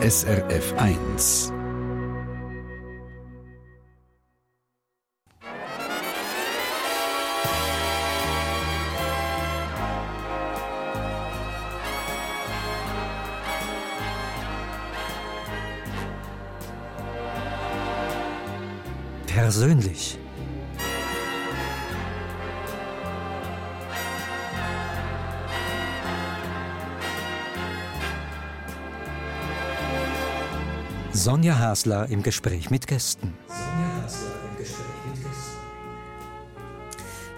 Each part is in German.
SRF 1. Sonja Hasler im Gespräch mit Gästen. Sonja Hasler im Gespräch mit Gästen.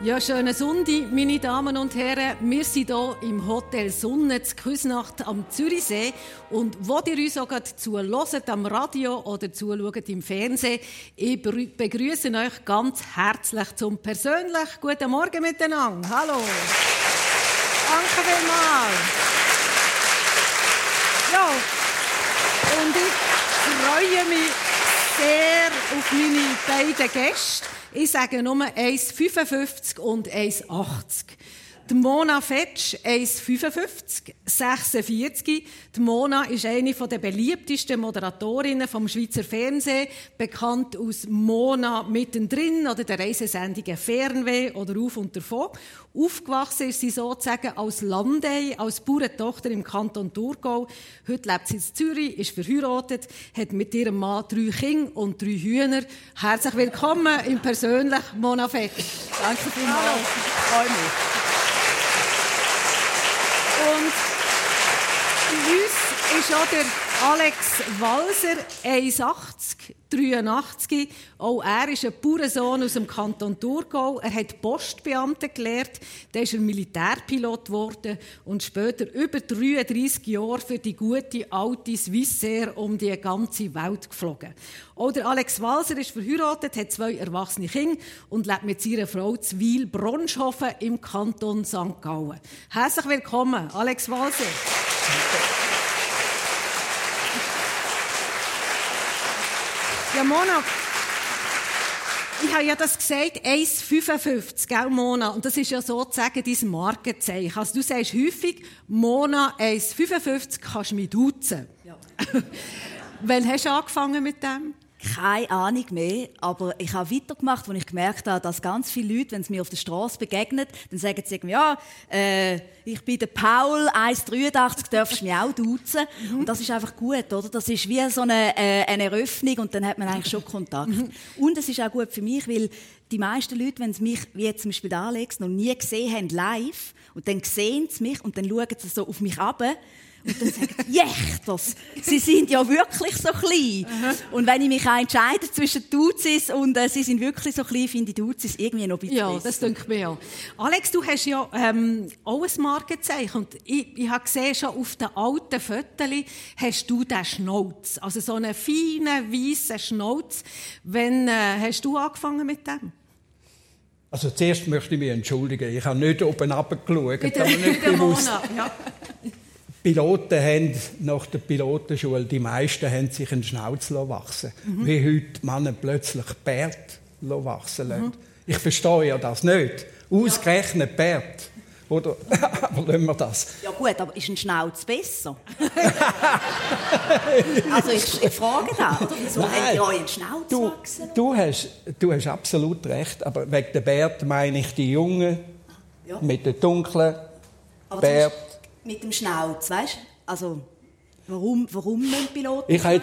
Ja, schönen Sonntag, meine Damen und Herren. Wir sind hier im Hotel Sonne zur Küsnacht am Zürichsee. Und wo ihr uns auch zuhört, am Radio oder zuschaut im Fernsehen, ich begrüße euch ganz herzlich zum persönlich Guten Morgen miteinander. Hallo. Danke vielmals. Ja, und ich freue mich sehr auf meine beiden Gäste. Ich sage nur 1,55 und 1,80. Die Mona Fetsch, 1,55, 46. Die Mona ist eine der beliebtesten Moderatorinnen vom Schweizer Fernsehen, bekannt aus Mona mittendrin oder der Reisesendungen Fernweh oder Auf und davon. Aufgewachsen ist sie sozusagen als Landei, als Bauerntochter im Kanton Thurgau. Heute lebt sie in Zürich, ist verheiratet, hat mit ihrem Mann drei Kinder und drei Hühner. Herzlich willkommen im persönlich Mona Fetsch. Danke vielmals. Ich freue mich. Und bei uns ist auch der Alex Walser, 1,80, 83. Auch er ist ein Bauernsohn aus dem Kanton Thurgau. Er hat Postbeamte gelehrt, dann ist er Militärpilot geworden und später über 33 Jahre für die gute alte Swissair um die ganze Welt geflogen. Auch der Alex Walser ist verheiratet, hat zwei erwachsene Kinder und lebt mit seiner Frau Zwil Bronschofen im Kanton St. Gallen. Herzlich willkommen, Alex Walser. Ja, Mona, ich habe ja das gesagt, 1,55, gell, Mona? Und das ist ja sozusagen dein Markenzeichen. Also du sagst häufig, Mona 1,55, kannst du mich duzen. Ja. Wann hast du angefangen mit dem? Keine Ahnung mehr, aber ich habe weitergemacht, als ich gemerkt habe, dass ganz viele Leute, wenn sie mir auf der Straße begegnen, dann sagen sie irgendwie, ja, äh, ich bin der Paul, 1,83, darfst du mich auch duzen. Mhm. Und das ist einfach gut, oder? Das ist wie so eine, äh, eine Eröffnung und dann hat man eigentlich schon Kontakt. Mhm. Und es ist auch gut für mich, weil die meisten Leute, wenn sie mich, wie jetzt zum Beispiel Alex, noch nie gesehen haben, live, und dann sehen sie mich und dann schauen sie so auf mich ab und dann sagen sie, Jächters, sie sind ja wirklich so klein. Aha. Und wenn ich mich entscheide zwischen Duzis und äh, sie sind wirklich so klein, finde ich Duzis irgendwie noch ein bisschen Ja, besser. das denke ich mir ja. Alex, du hast ja ähm, auch ein Markenzeichen. Und ich, ich habe gesehen, schon auf den alten Fotos hast du den Schnauz. Also so einen feinen, weißen Schnauz. Wann äh, hast du angefangen mit dem? Also zuerst möchte ich mich entschuldigen. Ich habe nicht oben. Mit der, mit der Mona, ja. Piloten haben nach der Pilotenschule, die meisten haben sich einen Schnauz wachsen mhm. Wie heute Männer plötzlich Bärt wachsen lassen. Mhm. Ich verstehe ja das nicht. Ausgerechnet Bärt. Oder? aber lassen wir das. Ja gut, aber ist ein Schnauz besser? also ich, ich frage da? Wieso Nein. habt ihr einen Schnauz du, wachsen? Du hast, du hast absolut recht, aber wegen der Bärt meine ich die Jungen ja. mit den dunklen Bärt mit dem Schnauz, weißt Also, warum, warum müssen Piloten ich halt,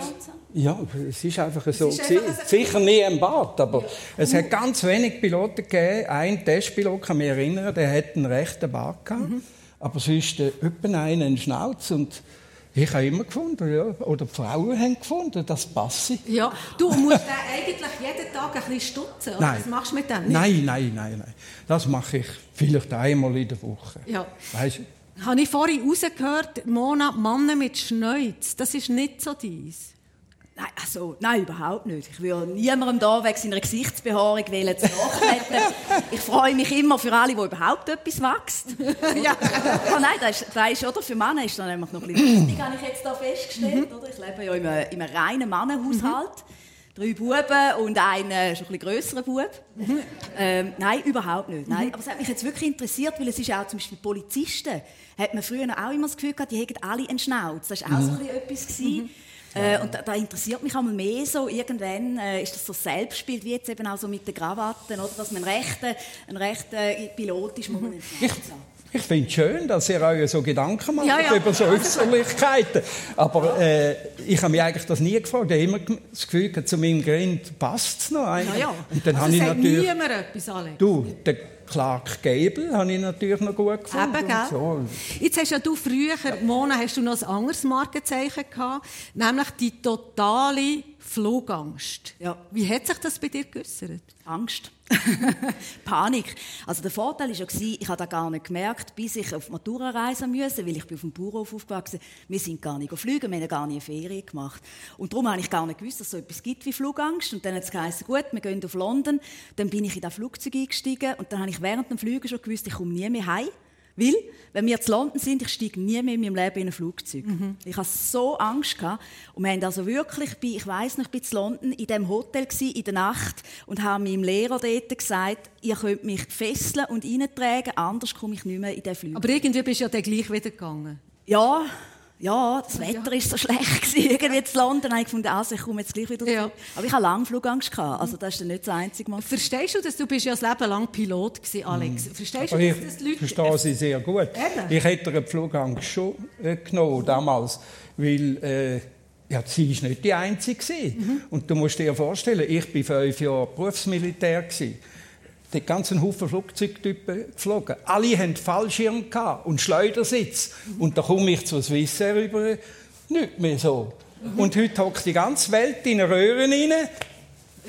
Ja, es ist einfach so. Ist einfach Sicher nie im Bad, aber ja. es hat ganz wenig Piloten gegeben. Ein Testpilot kann mich erinnern, der hat einen rechten Bart gehabt. Mhm. Aber sonst äh, etwa einen Schnauz und ich habe immer gefunden, ja. oder die Frauen haben gefunden, das passe. Ja, du musst eigentlich jeden Tag ein bisschen stutzen, oder? Nein. Was machst du mit dem? Nein, nein, nein, nein. Das mache ich vielleicht einmal in der Woche. Ja. Weißt, habe ich vorhin rausgehört, Mona, Männer mit Schneuz, das ist nicht so dies. Nein, also, nein, überhaupt nicht. Ich würde niemandem da wegen seiner Gesichtsbehaarung wählen zu ich freue mich immer für alle, die überhaupt etwas wächst. ja. oh, nein, das ist, das ist, oder? Für Männer ist das nämlich noch ein bisschen wichtig, habe ich jetzt da festgestellt. Mhm. Oder? Ich lebe ja in einem, in einem reinen Mannenhaushalt. Mhm drei Buben und einen äh, schon ein grösseren Bub. Mhm. Ähm, nein, überhaupt nicht. Nein. Mhm. Aber es hat mich jetzt wirklich interessiert, weil es ist auch zum Beispiel Polizisten, hat man früher auch immer das Gefühl gehabt, die hätten alle einen Schnauz. Das war auch so mhm. etwas. Gewesen. Äh, und da, da, interessiert mich einmal mehr so, irgendwann äh, ist das so Selbstbild, wie jetzt eben auch so mit den Krawatten, oder, dass man ein rechter, ein rechter Pilot ist, man ich, ich finde es schön, dass ihr euch so Gedanken macht ja, ja. über so Äußerlichkeiten. Aber äh, ich habe mich eigentlich das nie gefragt. Ich habe immer das Gefühl, zu meinem Grind passt es noch. Eigentlich. Ja, ja. Und dann also habe ich natürlich, niemand etwas, Alex. Du, der Clark Gable habe ich natürlich noch gut gefunden. Eben, gell? So. Jetzt hast ja du früher, Mona, hast du noch ein anderes Markenzeichen gehabt, nämlich die totale Flugangst. Ja. Wie hat sich das bei dir geäußert? Angst. Panik. Also der Vorteil war ja, ich habe das gar nicht gemerkt, bis ich auf Matura reisen musste, weil ich bin auf dem Bauernhof aufgewachsen Wir sind gar nicht geflogen, wir haben gar nie Ferien gemacht. Und darum habe ich gar nicht gewusst, dass es so etwas gibt wie Flugangst. Und dann hat es geheißen, gut, wir gehen auf London. Dann bin ich in das Flugzeug eingestiegen und dann habe ich während dem Flügen schon gewusst, ich komme nie mehr heim. Weil, wenn wir zu London sind, ich steige nie mehr in meinem Leben in ein Flugzeug. Mhm. Ich hatte so Angst. Gehabt. Und wir haben also wirklich, ich weiss noch, ich war zu London in diesem Hotel gewesen, in der Nacht und habe meinem Lehrer dort gesagt, ihr könnt mich fesseln und reintragen, anders komme ich nicht mehr in den Flug. Aber irgendwie bist du ja dann gleich wieder gegangen. Ja, ja, das Wetter war so schlecht gewesen, irgendwie zu London. habe ich gefunden, also ich komme jetzt gleich wieder ja. Aber ich hatte lange Flugangst gehabt, also das ist dann nicht das einzige Mal. Verstehst du, dass du bist ja das Leben lang Pilot gewesen, Alex? Mhm. Verstehst du, dass das Leute... Ich verstehe sie sehr gut. Eben. Ich hätte eine Flugangst schon äh, genommen damals, weil äh, ja, sie ist nicht die Einzige mhm. Und du musst dir vorstellen, ich war fünf Jahre Berufsmilitär gewesen die ganzen Haufen Flugzeugtypen geflogen. Alle hatten Fallschirm und Schleudersitz. Und da komme ich zur Swissair über, nicht mehr so. Und heute hockt die ganze Welt in Röhren rein.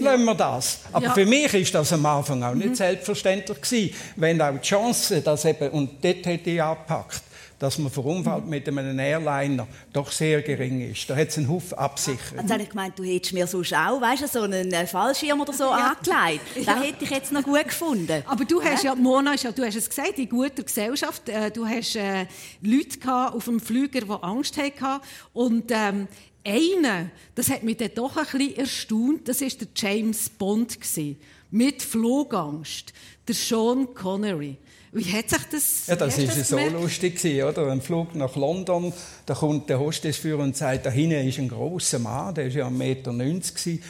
Lassen wir das. Aber ja. für mich ist das am Anfang auch nicht mhm. selbstverständlich gewesen, wenn auch die Chance, dass eben, und dort hätte ich angepackt, dass man verunfallt mit einem Airliner doch sehr gering ist. Da hat es einen Haufen absichern. Jetzt habe ich gemeint, du hättest mir sonst auch weißt du, so einen äh, Fallschirm oder so ja. angelegt. Das ja. hätte ich jetzt noch gut gefunden. Aber du hast ja, Mona, du hast es gesagt, in guter Gesellschaft. Äh, du hast äh, Leute auf dem Flüger, die Angst hatten. Und ähm, einer, das hat mich dann doch ein bisschen erstaunt, das war der James Bond. Gewesen, mit Flugangst. Der Sean Connery. Wie hat sich das Ja, das war so lustig gewesen, oder? Ein Flug nach London, da kommt der Hostessführer und sagt, da hinten ist ein großer Mann, der ist ja 1,90 Meter. Gewesen.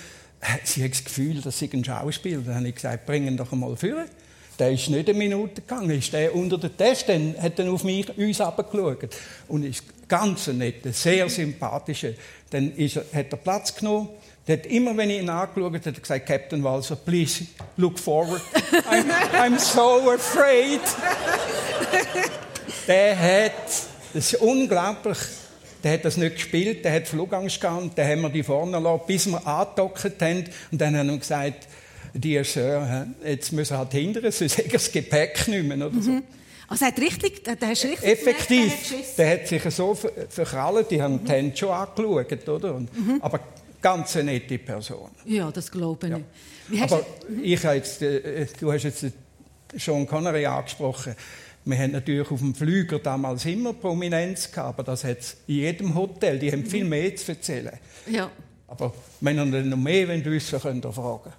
Sie hat das Gefühl, das sei ein Schauspieler. Dann habe ich gesagt, bring ihn doch einmal vor. Der ist nicht eine Minute gegangen, ist der unter den Test, dann hat er auf mich, uns abgeschaut. Und ist ganz nett, sehr sympathischer. Dann ist er, hat er Platz genommen der hat immer, wenn ich ihn angeschaut habe, hat gesagt, Captain Walser, please look forward. I'm, I'm so afraid. der hat, das ist unglaublich, der hat das nicht gespielt, der hat Flugangst gehabt, dann haben wir die vorne gelassen, bis wir angedockt haben. Und dann haben wir gesagt, Dear Sir, jetzt müssen wir halt hindern, sonst hat er das Gepäck nicht mehr. Oder so. Mhm. Also hat richtig, der hast richtig Effektiv, gemerkt, der, hat sich so verkrallt, die haben mhm. die Hände schon angeschaut, oder? Mhm. Aber ganz eine nette Person. Ja, das glaube ich. Ja. Aber ich jetzt, äh, du hast jetzt Sean Connery angesprochen. Wir haben natürlich auf dem Flüger damals immer Prominenz gehabt, aber das hat in jedem Hotel. Die haben viel mhm. mehr zu erzählen. Ja. Aber wenn ihr noch mehr wollt, wissen könnt ihr fragen.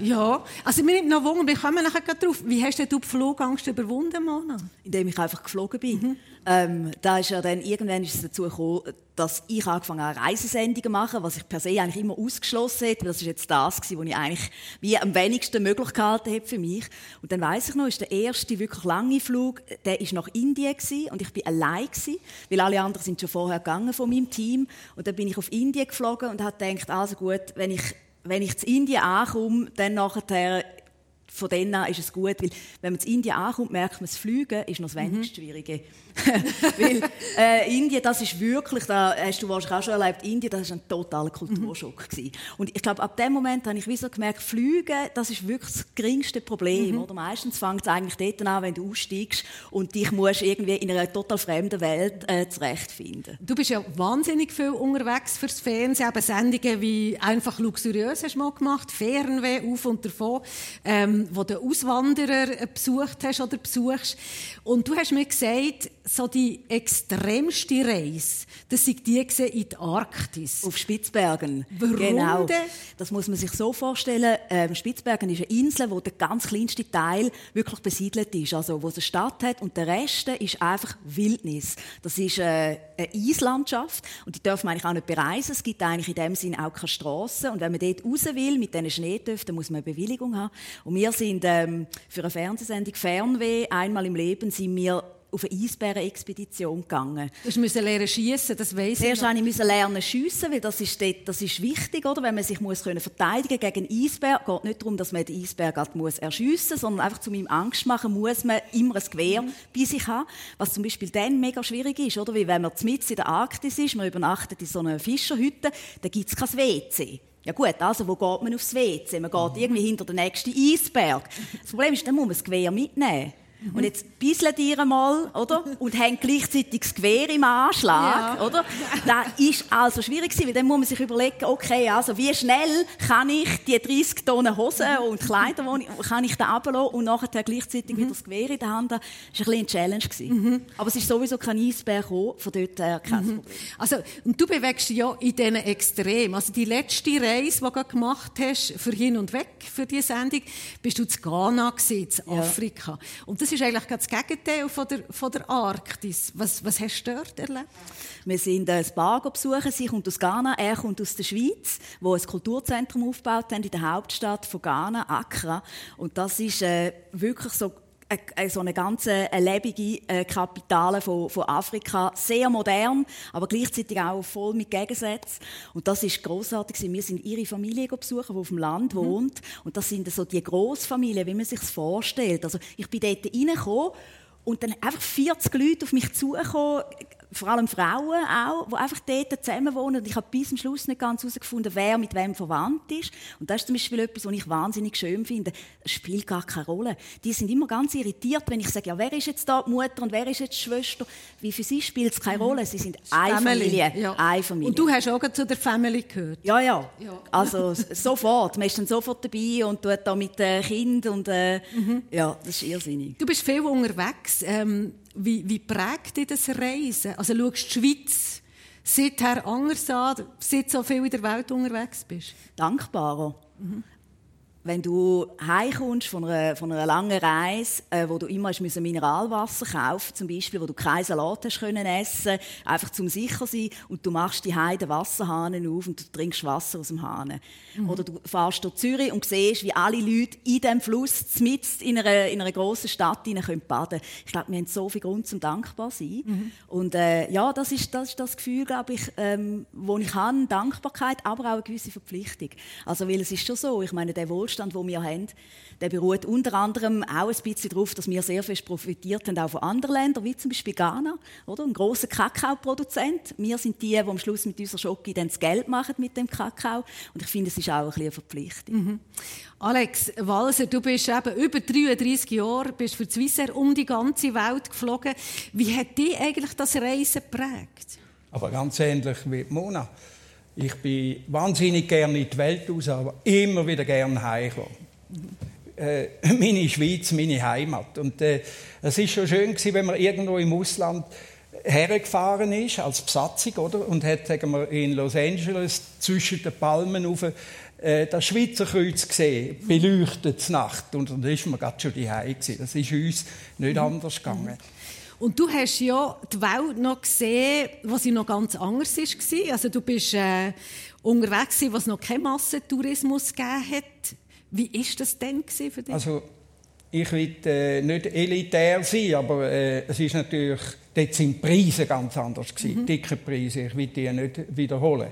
Ja, also mir nimmt noch Wunder, wir kommen nachher drauf. Wie hast du die Flugangst überwunden, Mona? Indem ich einfach geflogen bin. Mhm. Ähm, da ist ja dann, irgendwann ist es dazu gekommen, dass ich angefangen habe, Reisesendungen zu machen, was ich per se eigentlich immer ausgeschlossen hätte. Das ist jetzt das, was ich eigentlich wie am wenigsten möglich gehalten habe für mich. Und dann weiß ich noch, ist der erste wirklich lange Flug, der ist nach Indien gewesen, und ich bin allein gewesen, weil alle anderen sind schon vorher gegangen von meinem Team. Und dann bin ich auf Indien geflogen und habe gedacht, also gut, wenn ich wenn ich in Indien ankomme, dann nachher von denen an ist es gut, weil wenn man in Indien ankommt, merkt man, das Fliegen ist noch das mhm. wenigst Schwierige. weil äh, Indien, das ist wirklich, da hast du wahrscheinlich auch schon erlebt, Indien, das war ein totaler Kulturschock. Mhm. Und ich glaube, ab dem Moment habe ich wie so gemerkt, Fliegen, das ist wirklich das geringste Problem. Mhm. Oder? Meistens fängt es eigentlich dort an, wenn du aussteigst und dich musst irgendwie in einer total fremden Welt äh, zurechtfinden. Du bist ja wahnsinnig viel unterwegs fürs Fernsehen, eben Sendungen wie «Einfach luxuriös» hast du mal gemacht, «Fernweh» auf und davon. Ähm, wo du Auswanderer besucht hast oder besuchst. Und du hast mir gesagt, so die extremste Reise, das sei die in die Arktis. Auf Spitzbergen. Warum genau. denn? Das muss man sich so vorstellen. Ähm, Spitzbergen ist eine Insel, wo der ganz kleinste Teil wirklich besiedelt ist. Also, wo es eine Stadt hat und der Rest ist einfach Wildnis. Das ist äh, eine Eislandschaft und die darf man eigentlich auch nicht bereisen. Es gibt eigentlich in dem Sinn auch keine Strassen. Und wenn man dort raus will mit diesen Schneetöpfen, muss man eine Bewilligung haben. Und wir sind ähm, für eine Fernsehsendung Fernweh einmal im Leben sind wir auf eine Eisbärenexpedition gegangen. Du musst lernen schiessen, das weiss Zuerst ich musste ich lernen schiessen, weil das ist, dort, das ist wichtig, oder? wenn man sich muss können verteidigen gegen einen Eisbär. Es geht nicht darum, dass man den Eisbär gerade muss erschiessen muss, sondern einfach zu meinem Angst machen muss man immer ein Gewehr bei sich haben. Was zum Beispiel dann mega schwierig ist, oder? Wie wenn man mitten in der Arktis ist, man übernachtet in so einer Fischerhütte, da gibt es kein WC. Ja gut, also wo geht man aufs WC? Man geht irgendwie hinter den nächsten Eisberg. Das Problem ist, dann muss man das Gewehr mitnehmen. Und jetzt bisseln die mal, oder? Und haben gleichzeitig das Gewehr im Anschlag, Ja. oder? Das ist also schwierig gewesen, weil dann muss man sich überlegen, okay, also wie schnell kann ich die 30 Tonnen Hosen und Kleider, die ich, kann ich da runterlassen und nachher gleichzeitig wieder das Gewehr in der Hand haben? Das war ein bisschen eine Challenge. Gewesen. Aber es ist sowieso kein Eisbär gekommen, von dort her kein Problem. Also, und du bewegst dich ja in diesen Extremen. Also die letzte Reise, die du gemacht hast, für hin und weg, für diese Sendung, bist du zu Ghana gewesen, zu Ja. Afrika. Und das ist eigentlich das Gegenteil von der, von der Arktis. Was, was hast du dort erlebt? Wir sind äh, ein Bar besuchen. Sie kommt aus Ghana, er kommt aus der Schweiz, wo ein Kulturzentrum aufgebaut haben in der Hauptstadt von Ghana, Accra. Und das ist äh, wirklich so so eine ganze äh, lebige äh, Kapitale von, von Afrika, sehr modern, aber gleichzeitig auch voll mit Gegensätzen. Und das ist großartig. Wir sind ihre Familie besuchen, die auf dem Land wohnt. Und das sind so die Großfamilien, wie man sich vorstellt. Also ich bin dort reingekommen und dann einfach 40 Leute auf mich zugekommen, vor allem Frauen auch, die einfach dort zusammen wohnen. Und ich habe bis zum Schluss nicht ganz herausgefunden, wer mit wem verwandt ist. Und das ist zum Beispiel etwas, was ich wahnsinnig schön finde. Es spielt gar keine Rolle. Die sind immer ganz irritiert, wenn ich sage, ja, wer ist jetzt da die Mutter und wer ist jetzt die Schwester? Wie für sie spielt es keine Rolle. Sie sind eine Familie. Ja. Eine Familie. Und du hast auch zu der Family gehört. Ja, ja. Ja. Also sofort. Man ist dann sofort dabei und tut da mit den Kindern und äh, ja, das ist irrsinnig. Du bist viel unterwegs. Ähm, wie, wie prägt dich das Reisen? Also schaust die Schweiz seither anders an, seit du so viel in der Welt unterwegs bist? dankbarer. Wenn du heimkommst von einer, von einer langen Reise, äh, wo du immer hast müssen Mineralwasser kaufen zum Beispiel, wo du keinen Salat hast können essen, einfach zum sicher sein, und du machst die den Wasserhahn auf und du trinkst Wasser aus dem Hahn. Oder du fährst durch Zürich und siehst, wie alle Leute in dem Fluss, mitten in einer, in einer grossen Stadt hinein können baden. Ich glaube, wir haben so viel Grund zum dankbar zu sein. Und äh, ja, das ist, das ist das Gefühl, glaube ich, ähm, wo ich habe, Dankbarkeit, aber auch eine gewisse Verpflichtung. Also, weil es ist schon so, ich meine, der Wohlstand, den wir haben, der beruht unter anderem auch ein bisschen darauf, dass wir sehr fest profitiert haben, auch von anderen Ländern, wie zum Beispiel Ghana, oder? Ein grosser Kakaoproduzent. Wir sind die, die am Schluss mit unserer Schoki dann das Geld machen mit dem Kakao. Und ich finde, es ist auch ein bisschen eine Verpflichtung. Alex Walser, du bist eben über 33 Jahre, bist für Swissair um die ganze Welt geflogen. Wie hat dich eigentlich das Reisen geprägt? Aber ganz ähnlich wie Mona. Ich bin wahnsinnig gerne in die Welt raus, aber immer wieder gerne heimgekommen. Äh, meine Schweiz, meine Heimat. Und äh, es ist schon schön gewesen, wenn man irgendwo im Ausland hergefahren ist als Besatzung, oder? Und hat, sagen wir, in Los Angeles zwischen den Palmen auf äh, das Schweizer Kreuz gesehen, beleuchtet Nacht. Und dann ist man gerade schon gewesen. Das ist uns nicht anders gegangen. Und du hast ja die Welt noch gesehen, was sie noch ganz anders war. Also du bist äh, unterwegs, was noch keinen Massentourismus gegeben hat. Wie war das denn für dich? Also, ich will äh, nicht elitär sein, aber äh, es ist natürlich, dort sind die Preise ganz anders gewesen, dicke Preise, ich will die nicht wiederholen.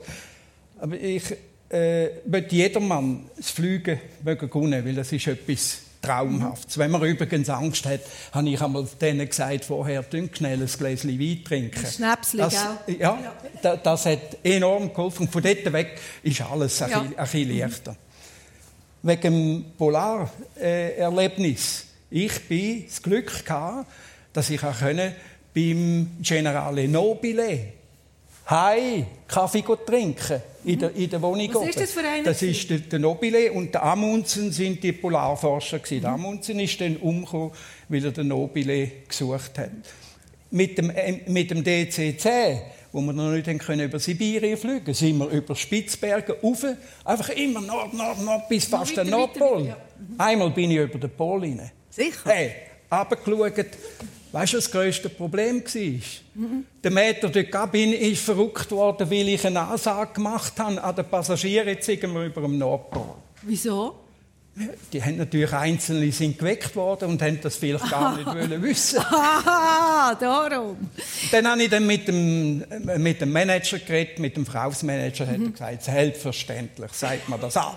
Aber ich äh, möchte jedermann das Fliegen mögen können, weil das ist etwas Traumhaftes. Wenn man übrigens Angst hat, habe ich einmal denen gesagt, vorher trinken schnell ein Gläschen Wein trinken. Schnäpsli, das? Ja, da- das hat enorm geholfen. Von dort weg ist alles ein, Ja. bisschen, ein bisschen leichter. Wegen dem Polarerlebnis. Ich bin das Glück gehabt, dass ich auch können beim Generale Nobile Heim Kaffee trinken in der, in der Wohnung. Was ist das für einer? Das ist der, der Nobile und der Amundsen sind die Polarforscher gewesen. Der Amundsen ist dann umgekommen, weil er den Nobile gesucht hat. Mit dem, äh, mit dem DC-10 wo wir noch nicht können über Sibirien fliegen konnten, sind wir über Spitzbergen rauf, einfach immer Nord, Nord, Nord, bis fast der Nordpol. Ja. Einmal bin ich über den Pol rein. Sicher? Hey, runtergeschaut. Weißt du, was das grösste Problem war? Mhm. Der Meter der Kabine ist verrückt worden, weil ich eine Ansage gemacht habe an den Passagieren, jetzt sind wir über dem Nordpol. Wieso? Die haben natürlich einzelne sind geweckt worden und haben das vielleicht gar nicht wollen wissen. Ah, darum. Dann habe ich dann mit dem, mit dem Manager geredet, mit dem Verkaufsmanager, mhm. hat er gesagt, selbstverständlich, sagt man das an.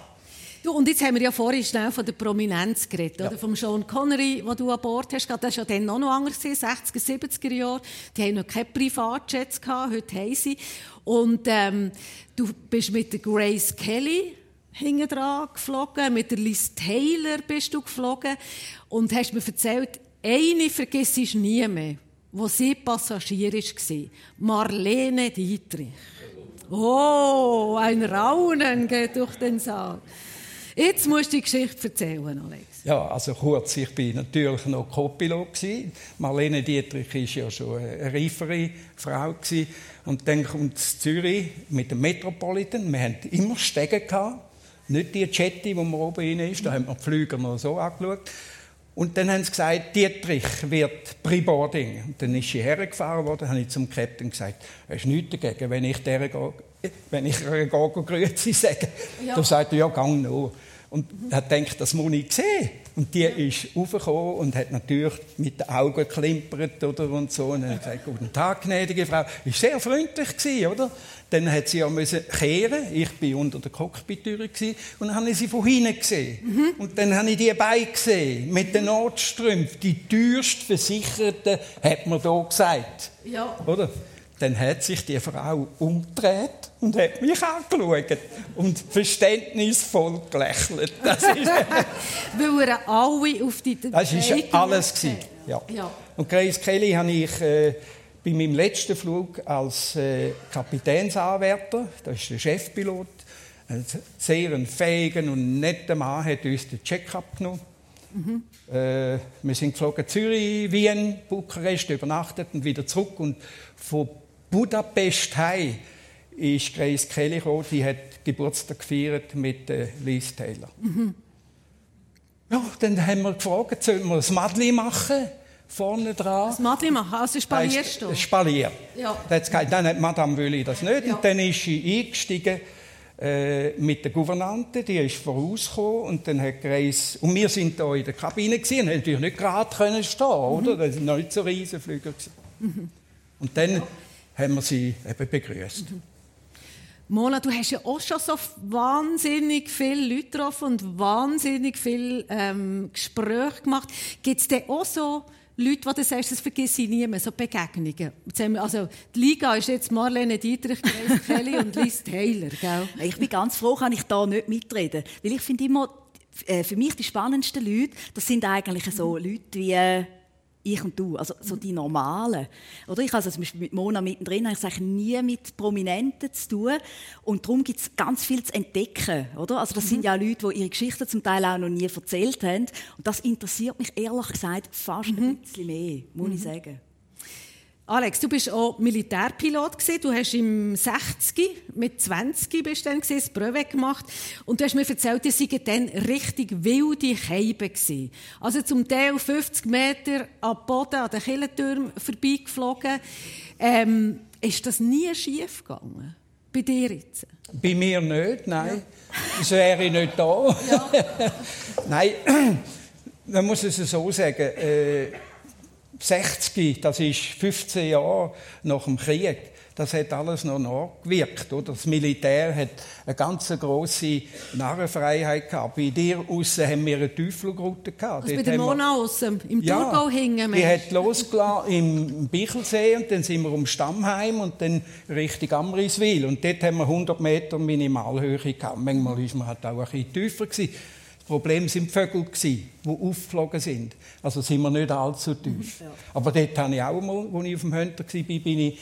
Du, und jetzt haben wir ja vorhin schnell von der Prominenz geredet, ja. oder? Vom Sean Connery, den du an Bord hast. Das war ja dann noch anders, 60er, 70er Jahre. Die haben noch keine Privatjets gehabt, heute haben sie. Und ähm, du bist mit der Grace Kelly hinten dran geflogen, mit der Liz Taylor bist du geflogen und hast mir erzählt, eine vergisst ich nie mehr, wo sie Passagier war. Marlene Dietrich. Oh, ein Raunen geht durch den Saal. Jetzt musst du die Geschichte erzählen, Alex. Ja, also kurz, ich war natürlich noch Co-Pilot. Marlene Dietrich war ja schon eine reifere Frau. Und dann kommt Zürich mit dem Metropolitan. Wir hatten immer Stege. Nicht die Jetty, die man oben rein ist, da haben wir die Flüger noch so angeschaut. Und dann haben sie gesagt, Dietrich wird Preboarding. Und dann ist sie hergefahren worden, habe ich zum Captain gesagt, es ist nichts dagegen, wenn ich der wenn ich ihr Grüezi sage. Ja. Dann sagt er, ja, gang noch. Und er hat gedacht, das muss ich sehen. Und die ist raufgekommen und hat natürlich mit den Augen geklimpert oder und so. Und hat gesagt, guten Tag, gnädige Frau. Ist sehr freundlich gewesen, oder? Dann hat sie ja müssen kehren. Ich bin unter der Cockpit-Tür und dann habe ich sie von hinten gesehen. Mhm. Und dann habe ich die Beine gesehen mit den Notstrümpfen. Die teuerst Versicherten, hat man da gesagt. Ja. Oder? Dann hat sich die Frau umgedreht und hat mich angeschaut und verständnisvoll gelächelt. Das ist Weil er alle auf die Das war alles. Ja. ja. Und Grace Kelly habe ich äh, bei meinem letzten Flug als äh, Kapitänsanwärter, das ist der Chefpilot, ein sehr fähiger und netter Mann, hat uns den Check-up genommen. Mhm. Äh, wir sind geflogen Zürich, Wien, Bukarest, übernachtet und wieder zurück. Und von Budapest heim ist Grace Kelly gekommen, die hat Geburtstag gefeiert mit äh, Liz Taylor. Mhm. Ja, dann haben wir gefragt, sollen wir ein Madli machen? Vorne dran. Das Madli machen, also spalierst du? Spalier. Ja. Dann hat Madame Wöli das nicht. Ja. Und dann ist sie eingestiegen äh, mit der Gouvernante, die ist vorausgekommen und dann hat Grace, und wir sind da in der Kabine gewesen, und natürlich nicht gerade können stehen, mhm. oder? Das sind noch nicht so Riesenflüger mhm. Und dann ja haben wir sie eben begrüßt. Mhm. Mona, du hast ja auch schon so wahnsinnig viele Leute getroffen und wahnsinnig viele ähm, Gespräche gemacht. Gibt es denn auch so Leute, die du sagst, das vergesse ich nie mehr, so Begegnungen? Also, die Liga ist jetzt Marlene Dietrich, Grace Kelly und Liz Taylor, gell? Ich bin ganz froh, kann ich da nicht mitreden. Weil ich finde immer, äh, für mich die spannendsten Leute, das sind eigentlich so Leute wie äh, ich und du, also so die Normalen. Oder ich also zum Beispiel mit Mona mittendrin habe ich nie mit Prominenten zu tun und darum gibt es ganz viel zu entdecken, oder? Also das mhm. sind ja Leute, die ihre Geschichten zum Teil auch noch nie erzählt haben und das interessiert mich ehrlich gesagt fast mhm. ein bisschen mehr, muss mhm. ich sagen. Alex, du bist auch Militärpilot gewesen. Du hast im 60 mit 20 bist dann gewesen, das Brevet gemacht und du hast mir erzählt, ihr seid dann richtig wilde Keiben gewesen. Also zum Teil 50 Meter am Boden an den Killentürmen vorbeigeflogen. Ähm, ist das nie schief gegangen? Bei dir jetzt? Bei mir nicht, nein. Ja. So wäre ich nicht da. Ja. nein, man muss es so sagen. Äh, 60, das ist 15 Jahre nach dem Krieg, das hat alles noch nachgewirkt. Oder? Das Militär hat eine ganz grosse Narrenfreiheit gehabt. Bei dir aussen haben wir eine Teufelroute gehabt. Also bei der Mona aussen, im ja, Thurgau hingen wir. Die hat losgelassen im Bichelsee und dann sind wir um Stammheim und dann Richtung Amriswil. Und dort haben wir 100 Meter Minimalhöhe gehabt. Manchmal war man halt auch ein bisschen tiefer. Gewesen. Problem sind die Vögel, die aufgeflogen sind. Also sind wir nicht allzu tief. Ja. Aber dort habe ich auch mal, als ich auf dem Hunter war, bin ich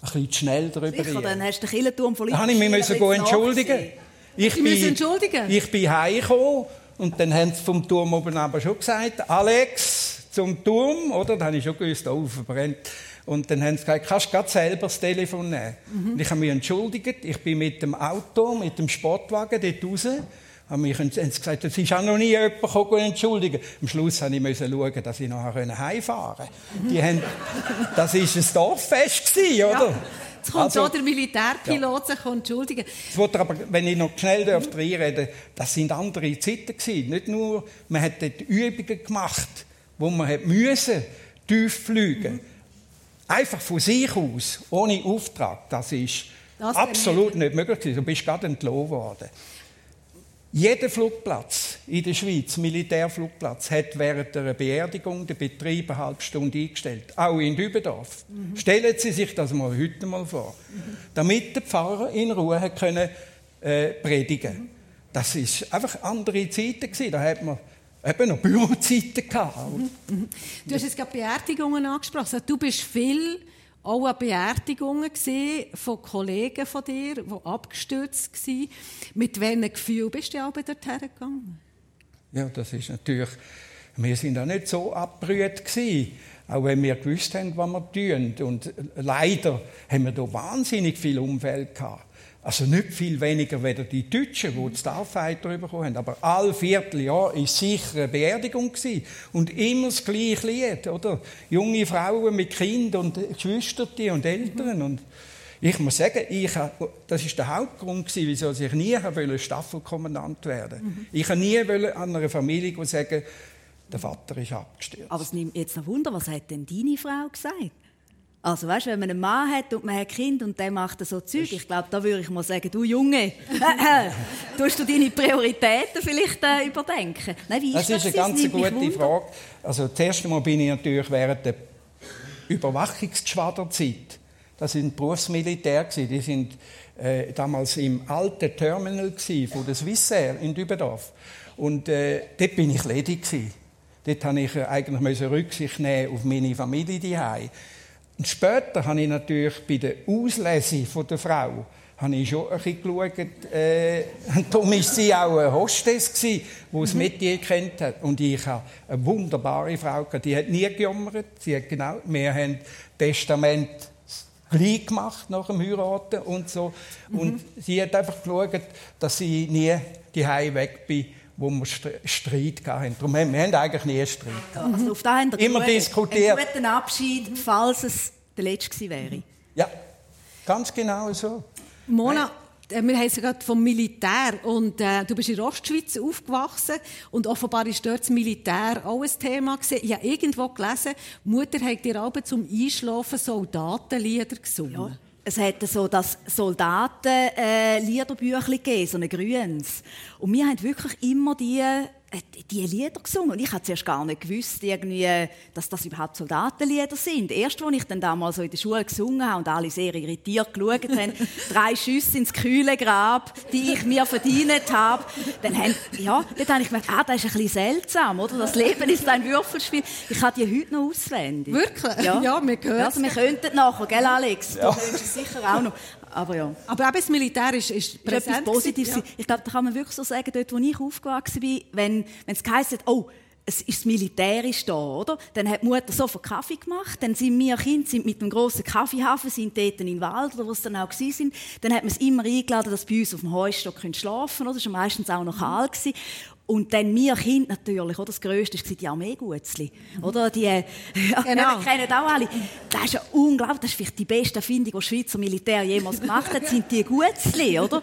bisschen schnell darüber Sicher, dann hast du den Killenturm von Dann habe ich mich müssen entschuldigen. Ich Sie müssen entschuldigen? Ich bin heimgekommen und dann haben sie vom Turm oben aber schon gesagt, Alex, zum Turm, oder? Da habe ich schon gewusst, oh, verbrennt. Und dann haben sie gesagt, kannst du gerade selber das Telefon nehmen. Mhm. Und ich habe mich entschuldigt. Ich bin mit dem Auto, mit dem Sportwagen dort raus. Haben mich, haben sie gesagt, es ist auch noch nie jemand entschuldigen. Am Schluss musste ich schauen, dass ich nachher heimfahren konnte. Die haben, das war ein Dorffest, oder? Jetzt kommt Also- so der Militärpilot sich entschuldigen. Wollte aber, wenn ich noch schnell dürfte reinreden das sind andere Zeiten gewesen. Nicht nur, man hat dort Übungen gemacht, wo man hat müssen, tief fliegen. Einfach von sich aus, ohne Auftrag. Das ist Das absolut nicht möglich gewesen. Du bist gerade entlohnt worden. Jeder Flugplatz in der Schweiz, Militärflugplatz, hat während der Beerdigung den Betrieb eine halbe Stunde eingestellt. Auch in Dübendorf. Stellen Sie sich das mal heute mal vor. Damit der Pfarrer in Ruhe können, äh, predigen Das ist einfach andere Zeiten gewesen. Da hat man eben noch Bürozeiten gehabt. Du hast jetzt gerade Beerdigungen angesprochen. Also, Du bist viel auch an Beerdigungen gesehen von Kollegen von dir, die abgestürzt waren. Mit welchem Gefühl bist du auch dorthin gegangen? Ja, das ist natürlich. Wir sind auch nicht so abgerührt gewesen, auch wenn wir gewusst haben, was wir tun. Und leider haben wir da wahnsinnig viel Umfeld gehabt. Also nicht viel weniger weder die Deutschen, die die Starfighter bekommen haben, aber all Vierteljahr ist sicher eine Beerdigung gewesen. und immer das gleiche Lied, oder? Junge Frauen mit Kind und Geschwister und Eltern und ich muss sagen, ich, das ist der Hauptgrund gewesen, wieso ich nie wollte Staffelkommandant werden. Ich wollte nie wollen an einer Familie sagen, der Vater ist abgestürzt. Aber es nimmt jetzt noch Wunder, was hat denn deine Frau gesagt? Also weißt, wenn man einen Mann hat und man hat Kind und der macht so Zeug, ich glaube, da würde ich mal sagen, du Junge, tust du deine Prioritäten vielleicht äh, überdenken? Nein, wie Das ist eine gewesen? Es ganz nimmt mich gute Wunder. Frage. Also, das erste Mal bin ich natürlich während der Überwachungsgeschwaderzeit. Das sind Berufsmilitär. Die sind äh, damals im alten Terminal von der Swissair in Dübendorf. Und äh, dort bin ich ledig gewesen. Dort habe ich äh, eigentlich Rücksicht nehmen auf meine Familie daheim. Und später habe ich natürlich bei der Auslese von der Frau habe ich schon ein bisschen geschaut. Äh, darum war sie auch eine Hostess, die das Metier kennt hat. Und ich habe eine wunderbare Frau, gehabt, die hat nie gejammert. Sie hat genau, wir haben Testament gleich gemacht nach dem Heiraten und so. Und sie hat einfach geschaut, dass ich nie die weg bin, wo wir St- Streit hatten. Darum haben wir haben eigentlich nie Streit gehabt. Also auf da haben wir Immer geschaut. diskutiert. Einen guten Abschied, falls es der letzte gewesen wäre. Ja, ganz genau so. Mona, äh, wir haben es gerade vom Militär und äh, du bist in der Ostschweiz aufgewachsen und offenbar ist dort das Militär auch ein Thema gewesen. Ich habe irgendwo gelesen, Mutter hat dir aber zum Einschlafen Soldatenlieder gesungen. Ja. Es hat so das Soldaten äh, gegeben, so ein grünes. Und wir haben wirklich immer die, die Lieder gesungen. Und ich habe zuerst gar nicht gewusst, irgendwie, dass das überhaupt Soldatenlieder sind. Erst, als ich dann damals so in der Schule gesungen habe und alle sehr irritiert geschaut haben, drei Schüsse ins kühle Grab, die ich mir verdient habe, dann haben, ja, dort habe ich gemerkt, ah, das ist ein bisschen seltsam, oder? Das Leben ist ein Würfelspiel. Ich habe die heute noch auswendig. Wirklich? Ja, wir hören Ja, also wir könnten nachher, gell, Alex? Du könntest es sicher auch noch. Aber ja. Aber eben das Militär ist, ist ist etwas Positives. gewesen, Ich glaube, da kann man wirklich so sagen, dort, wo ich aufgewachsen bin, wenn, wenn es geheißen hat, oh, es ist das Militär ist da, oder? Dann hat die Mutter sofort Kaffee gemacht. Dann sind wir Kinder sind mit einem grossen Kaffeehafen, sind dort in den Wald, oder wo es dann auch gewesen sind. Dann hat man es immer eingeladen, dass bei uns auf dem Heustock können schlafen können. Das war meistens auch noch kalt. Gewesen. Und dann wir Kind natürlich, oder? Das Grösste war die Armeegutzli. Oder? Die, äh, ja, Genau. wir kennen auch alle. Das ist ja unglaublich. Das ist vielleicht die beste Erfindung, die das Schweizer Militär jemals gemacht hat, sind die Gutzli, oder?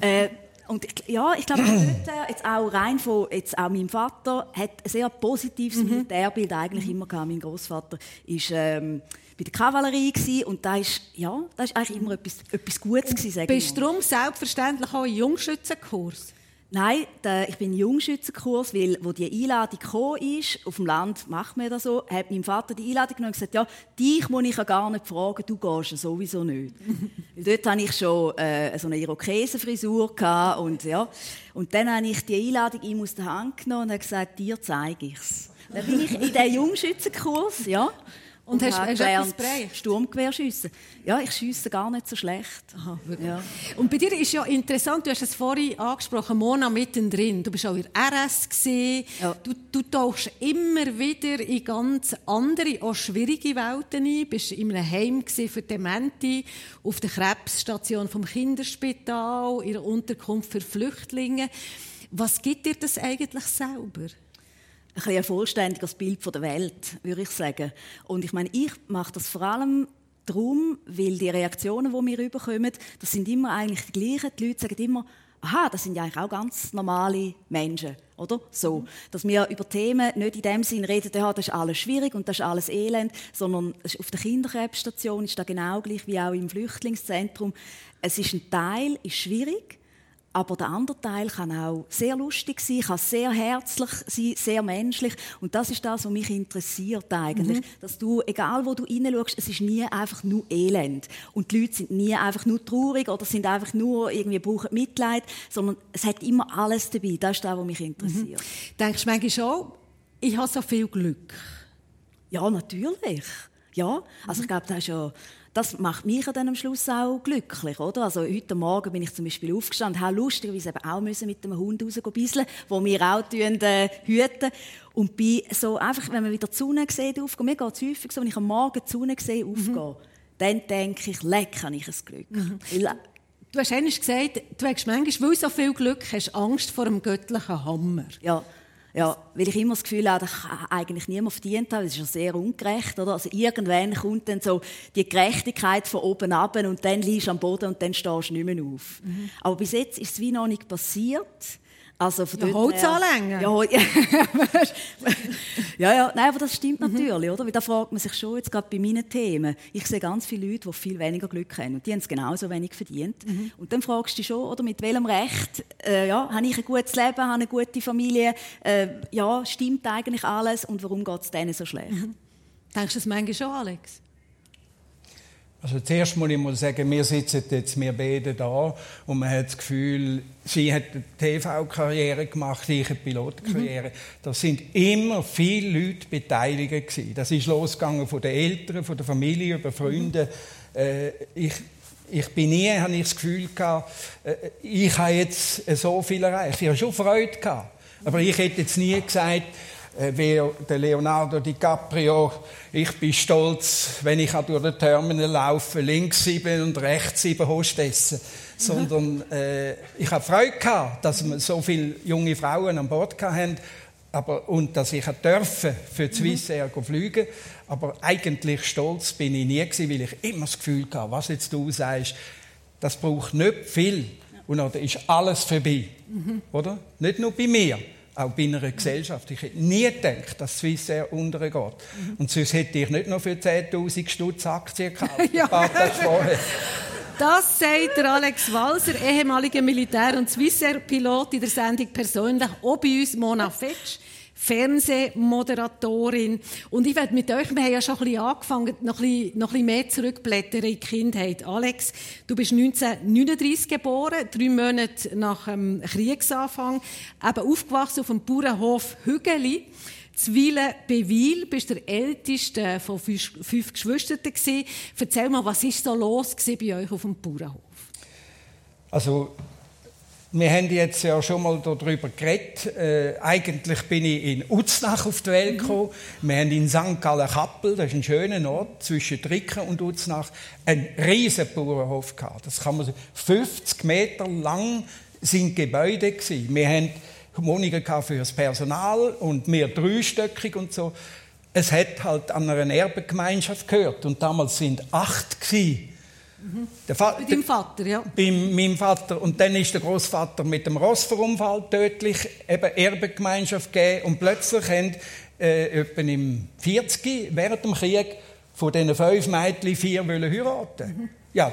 Äh, und ich- ja, ich glaube, dort, äh, jetzt auch rein von, jetzt auch mein Vater hat ein sehr positives Militärbild eigentlich immer gehabt. Mein Großvater ist ähm, bei der Kavallerie gewesen, und da ist, ja, das ist eigentlich immer etwas, etwas Gutes gewesen, Bist du darum selbstverständlich auch im Jungschützenkurs? Nein, der, ich bin im Jungschützenkurs, weil wo die Einladung gekommen ist, auf dem Land macht man das so, hat mein Vater die Einladung genommen und gesagt, ja, dich muss ich ja gar nicht fragen, du gehst ja sowieso nicht. weil dort hatte ich schon äh, so eine Irokesenfrisur und ja, und dann habe ich die Einladung ihm aus der Hand genommen und habe gesagt, dir zeige ich's. Dann bin ich in den Jungschützenkurs, ja, Und, hast, hast gelernt, etwas gebracht? Sturmgewehr schiessen. Ja, ich schiesse gar nicht so schlecht. Aha, wirklich. Ja. Und bei dir ist ja interessant, du hast es vorhin angesprochen, Mona mittendrin. Du bist auch in der RS gesehen. Ja. Du, du tauchst immer wieder in ganz andere, auch schwierige Welten ein. Du bist in einem Heim für Demente, auf der Krebsstation vom Kinderspital, in der Unterkunft für Flüchtlinge. Was gibt dir das eigentlich selber? Bisschen ein vollständiges Bild von der Welt, würde ich sagen. Und ich meine, ich mache das vor allem darum, weil die Reaktionen, die wir überkommen, das sind immer eigentlich die gleichen. Die Leute sagen immer, aha, das sind ja eigentlich auch ganz normale Menschen, oder? So, dass wir über Themen nicht in dem Sinn reden, ja, das ist alles schwierig und das ist alles elend, sondern auf der Kinderkrebsstation ist da genau gleich wie auch im Flüchtlingszentrum. Es ist ein Teil, ist schwierig, aber der andere Teil kann auch sehr lustig sein, kann sehr herzlich sein, sehr menschlich. Und das ist das, was mich interessiert eigentlich. Dass du, egal wo du hineinschaust, es ist nie einfach nur Elend. Und die Leute sind nie einfach nur traurig oder sind einfach nur irgendwie brauchen Mitleid, sondern es hat immer alles dabei. Das ist das, was mich interessiert. Denkst du manchmal schon, ich habe so viel Glück? Ja, natürlich. Ja, also ich glaube, das, ist ja, das macht mich dann am Schluss auch glücklich, oder? Also heute Morgen bin ich zum Beispiel aufgestanden, habe lustigerweise eben auch müssen mit dem Hund raus bisseln, wo wir auch tun, äh, hüten. Und bei so einfach, wenn man wieder die Sonne sieht, aufgehen, mir geht es häufig so, wenn ich am Morgen die Sonne sehe, aufgehen, dann denke ich, leck, habe ich ein Glück. Weil, Du hast gesagt, du hast manchmal, weil du so viel Glück hast, Angst vor dem göttlichen Hammer. Ja, ja, weil ich immer das Gefühl habe, das kann eigentlich niemand verdient haben. Das ist ja sehr ungerecht, oder? Also irgendwann kommt dann so die Gerechtigkeit von oben ab und dann liegst du am Boden und dann stehst du nicht mehr auf. Aber bis jetzt ist es wie noch nicht passiert. Also von Ja, Holz anlängen. Ja, Hol- ja, ja, nein, aber das stimmt natürlich, oder? Weil da fragt man sich schon jetzt gerade bei meinen Themen. Ich sehe ganz viele Leute, die viel weniger Glück haben und die haben es genauso wenig verdient. Und dann fragst du dich schon, oder mit welchem Recht, äh, ja, habe ich ein gutes Leben, habe eine gute Familie, äh, ja, stimmt eigentlich alles und warum geht es denen so schlecht? Denkst du das manchmal schon, Alex? Also zuerst muss ich mal sagen, wir sitzen jetzt, wir beide da und man hat das Gefühl, sie hat eine TV-Karriere gemacht, ich eine Pilotenkarriere. Da sind immer viele Leute beteiligt gewesen. Das ist losgegangen von den Eltern, von der Familie, über Freunde. Äh, ich, ich bin nie, habe ich das Gefühl gehabt, äh, ich habe jetzt so viel erreicht. Ich habe schon Freude gehabt. Aber ich hätte jetzt nie gesagt, der Leonardo DiCaprio, ich bin stolz, wenn ich durch den Terminal laufe, links sieben und rechts sieben Hostessen. Sondern äh, ich habe Freude gehabt, dass wir so viele junge Frauen an Bord hatten. Aber, und dass ich dürfen für die Swissair mhm. fliegen Aber eigentlich stolz bin ich nie gewesen, weil ich immer das Gefühl hatte, was jetzt du sagst, das braucht nicht viel. Und dann ist alles vorbei. Mhm. Oder? Nicht nur bei mir auch bei einer Gesellschaft. Ich hätte nie gedacht, dass Swissair untergeht. Mhm. Und sonst hätte ich nicht noch für 10'000 Stutz Aktien gekauft. Ja. Das sagt der Alex Walser, ehemaliger Militär- und Swissair-Pilot in der Sendung persönlich, auch bei uns Mona Fetsch. Fernsehmoderatorin. Und ich werde mit euch, wir haben ja schon ein bisschen angefangen, noch ein bisschen, noch ein bisschen mehr zurückblättern in die Kindheit. Alex, du bist 1939 geboren, drei Monate nach dem Kriegsanfang, eben aufgewachsen auf dem Bauernhof Hügeli. Zwiele Bewil, bist der älteste von fünf, fünf Geschwistern gewesen. Erzähl mal, was ist so los bei euch auf dem Bauernhof? Also, wir haben jetzt ja schon mal darüber geredet. Äh, eigentlich bin ich in Uznach auf die Welt gekommen. Mhm. Wir haben in St. Gallen Kappel, das ist ein schöner Ort, zwischen Tricken und Uznach, einen riesen Bauernhof gehabt. Das kann man sagen. 50 Meter lang sind Gebäude gewesen. Wir haben Wohnungen für das Personal und mehr dreistöckig und so. Es hat halt an einer Erbengemeinschaft gehört und damals sind acht gewesen. Mhm. Der Vater, bei deinem Vater, ja. Bei meinem Vater. Und dann ist der Großvater mit dem Rossverunfall tödlich eben Erbengemeinschaft gegeben. Und plötzlich haben äh, etwa im 40 während dem Krieg von diesen fünf Mädchen vier wollen heiraten. Mhm. Ja,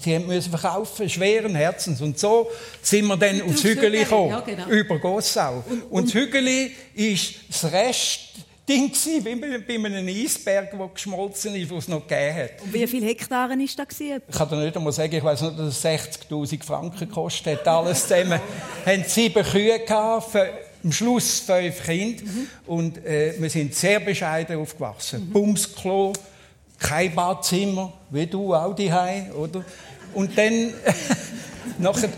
sie mussten verkaufen, schweren Herzens. Und so sind wir dann aufs Hügeli gekommen, ja, genau. über Gossau. Und, und, und das Hügeli ist das Rest Ding wie bei einem Eisberg, der geschmolzen ist, was es noch gegeben hat. Und wie viele Hektare war das? Ich kann dir nicht einmal sagen, ich weiß nicht, dass es 60'000 Franken gekostet hat, alles zusammen. haben sieben Kühe gehabt, am Schluss fünf Kinder mhm. und äh, wir sind sehr bescheiden aufgewachsen. Mhm. Bumsklo, kein Badzimmer, wie du auch die oder? Und dann nachher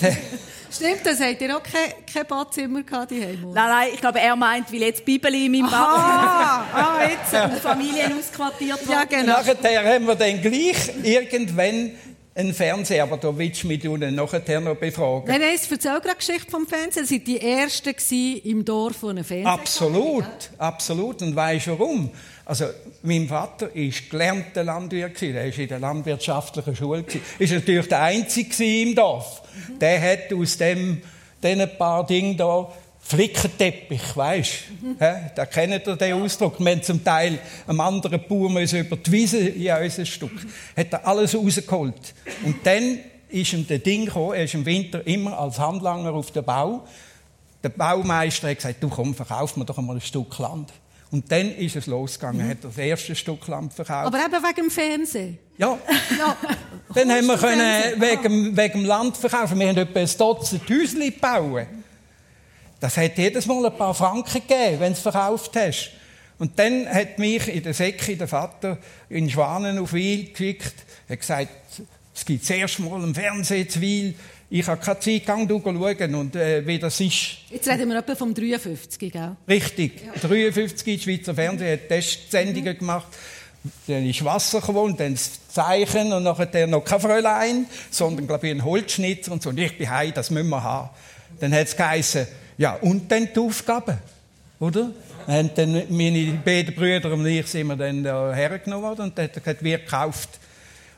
Stimmt, das habt ihr auch kein, kein Badzimmer gehabt, die Nein, nein, ich glaube, er meint, weil jetzt die Bibel in meinem Bad ah, ah, jetzt. und Familien ausquartiert Ja, genau. Nachher haben wir dann gleich irgendwann einen Fernseher, aber da willst du mich nachher noch befragen. Nein, nein, erzähl gerade die Geschichte vom Fernsehen. Sie waren die Ersten im Dorf, die einen Fernseher Absolut, absolut. Und weißt du warum? Also, mein Vater war gelernter Landwirt. Er war in der landwirtschaftlichen Schule. Er war natürlich der Einzige im Dorf. Mhm. Der hat aus dem, diesen paar Dingen da Flickenteppich, weisst mhm. Da kennt ihr den Ausdruck. Wir haben zum Teil einem anderen Bauer über die Wiese in unser Stück. Hat er alles rausgeholt. Und dann ist ihm der Ding gekommen, er ist im Winter immer als Handlanger auf dem Bau. Der Baumeister hat gesagt, du komm, verkauf mir doch einmal ein Stück Land. Und dann ist es losgegangen, mhm. hat das erste Stück Land verkauft. Aber eben wegen dem Fernsehen? Ja. ja. dann haben wir können wegen, wegen dem Land verkaufen. Wir haben etwa ein Dutzend Häuschen gebaut. Das hat jedes Mal ein paar Franken gegeben, wenn du es verkauft hast. Und dann hat mich in der Säcke der Vater in Schwanen auf Wil geschickt. Er hat gesagt, es gibt zuerst mal einen Fernsehen zu Wil ich habe keine Zeit, gang du schauen und äh, wie das ist. Jetzt reden wir etwa vom 53, gell? Richtig. Ja. 53, Schweizer Fernsehen hat Testsendungen mhm. gemacht. Dann ist Wasser gekommen, dann das Zeichen und nachher noch kein Fräulein, sondern, glaube ich, ein Holzschnitzer und so. Und ich bin heim, das müssen wir haben. Dann hat es geheißen, ja, und dann die Aufgabe, oder? Und dann meine beiden Brüder und ich sind wir dann hergenommen worden und dann hat er gesagt, wir gekauft.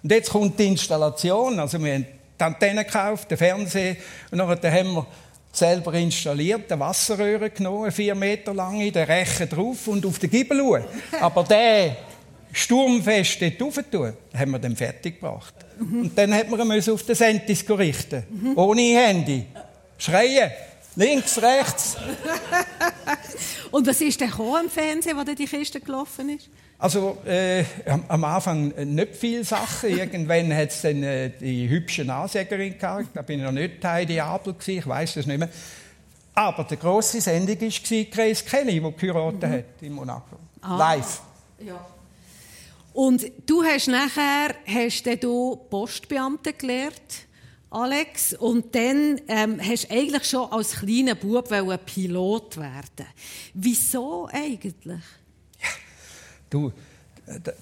Und jetzt kommt die Installation, also wir haben die Antenne gekauft, den Fernseher. Und dann haben wir selber installiert, eine Wasserröhre genommen, vier Meter lang, den Rechen drauf und auf den Giebel schauen. Aber der sturmfest dort rauf tun, haben wir dann fertig gebracht. Mhm. Und dann hat man auf den Sentis richten. Ohne Handy. Schreien. Links, rechts. und was ist denn im Fernsehen, wo die Kiste gelaufen ist? Also äh, am Anfang nicht viele Sachen. Irgendwann hat es dann äh, die hübsche Ansägerin gehabt. Da bin ich noch nicht Heidi Abel gewesen, ich weiß es nicht mehr. Aber die grosse Sendung war Grace Kelly, die geheiratet mhm. hat in Monaco. Ah. Live. Ja. Und du hast nachher hast du Postbeamte gelernt, Alex, und dann ähm, hast du eigentlich schon als kleiner Bub Pilot werden. Wieso eigentlich? Du,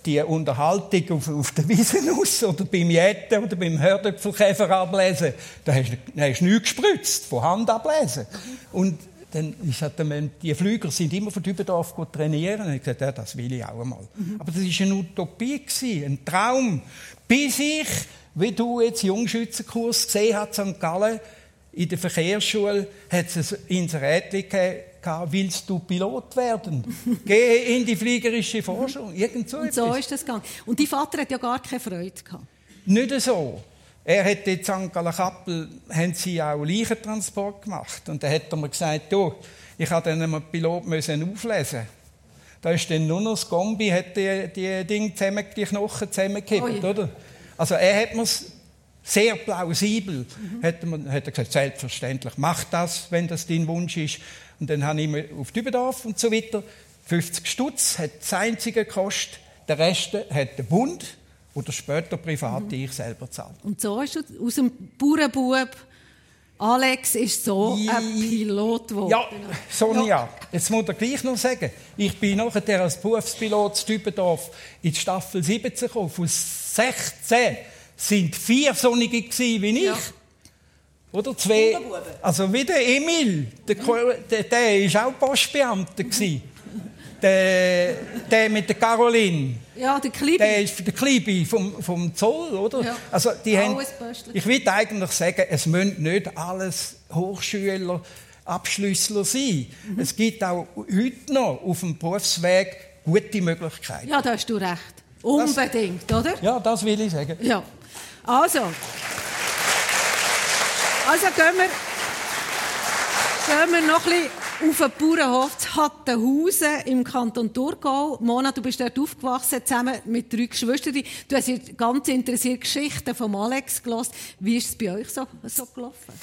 die Unterhaltung auf, auf der Wiese aus oder beim Jetten oder beim Hördöpfelkäfer ablesen, da hast du, hast du nichts gespritzt, von Hand ablesen. Und dann ist halt, die Flüger sind immer von Dübendorf trainieren. Und ich gesagt, ja, das will ich auch einmal. Mhm. Aber das war eine Utopie, ein Traum. Bis ich, wie du jetzt Jungschützenkurs gesehen hast, St. Gallen, in der Verkehrsschule hat es ein Inserat gegeben, willst du Pilot werden? Geh in die fliegerische Forschung. Irgend so, und so ist das gegangen. Und die Vater hat ja gar keine Freude gehabt. Nicht so. Er hat in St. Gallen-Kappel haben sie auch Leichentransport gemacht. Und da hat er mir gesagt, du, ich musste dann einen Pilot müssen auflesen. Da ist dann nur noch das Kombi, hat die, die Dinge zusammen, die Knochen zusammengekippt, oder? Also er hat mir sehr plausibel, mhm. hat, er, hat er gesagt, selbstverständlich, mach das, wenn das dein Wunsch ist. Und dann habe ich mir auf Dübendorf und so weiter 50 Stutz, hat das einzige gekostet. Der Rest hat der Bund oder später privat, die ich selber zahlt. Und so ist du aus dem Bauernbub Alex ist so ja. ein Pilot geworden. Ja, Sonja, ja. jetzt muss ich gleich noch sagen, ich bin nachher als Berufspilot in Dübendorf in die Staffel 17 gekommen. Von 16 sind vier Sonnige wie ich. Ja. Oder zwei. Also wie der Emil, der, der, der ist auch Postbeamter Der, der mit der Caroline. Ja, der Klibi. Der ist der Klibi vom, vom Zoll, oder? Ja. Also die haben, ich will eigentlich sagen, es müssen nicht alles Hochschüler, Abschlüssler sein. Mhm. Es gibt auch heute noch auf dem Berufsweg gute Möglichkeiten. Ja, da hast du recht. Unbedingt, das, oder? Ja, das will ich sagen. Ja. Also. Also gehen wir, gehen wir noch ein bisschen auf den Bauernhof zu Hattenhausen im Kanton Thurgau. Mona, du bist dort aufgewachsen, zusammen mit drei Geschwistern. Du hast ganz interessierte Geschichten von Alex gelesen. Wie ist es bei euch so, so gelaufen?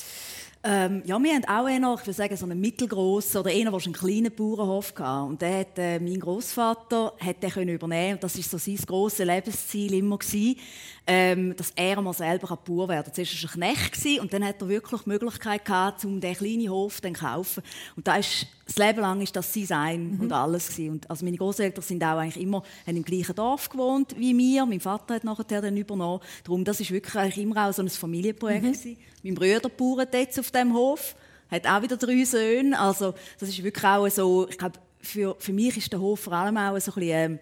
Ähm, ja, wir haben auch eher, ich würde sagen, so einen mittelgroßen oder einer, der einen kleinen Bauernhof hatte. Und der hat, äh, mein Großvater hat den können übernehmen und das ist so sein grosses Lebensziel immer gewesen, ähm, dass er mal selber Bauer werden kann. Zuerst war er ein Knecht und dann hat er wirklich die Möglichkeit gehabt, um diesen kleinen Hof zu kaufen. Und da ist, das Leben lang ist das sein Sein mhm. und alles gewesen. Und also meine Großeltern sind auch eigentlich immer haben im gleichen Dorf gewohnt wie mir. Mein Vater hat nachher dann übernommen. Darum, das ist wirklich eigentlich immer auch so ein Familienprojekt mhm. gewesen. Mein Bruder bauert jetzt auf dem Hof, hat auch wieder drei Söhne. Also das ist wirklich auch so, ich glaube, für, für mich ist der Hof vor allem auch so ein bisschen, ähm,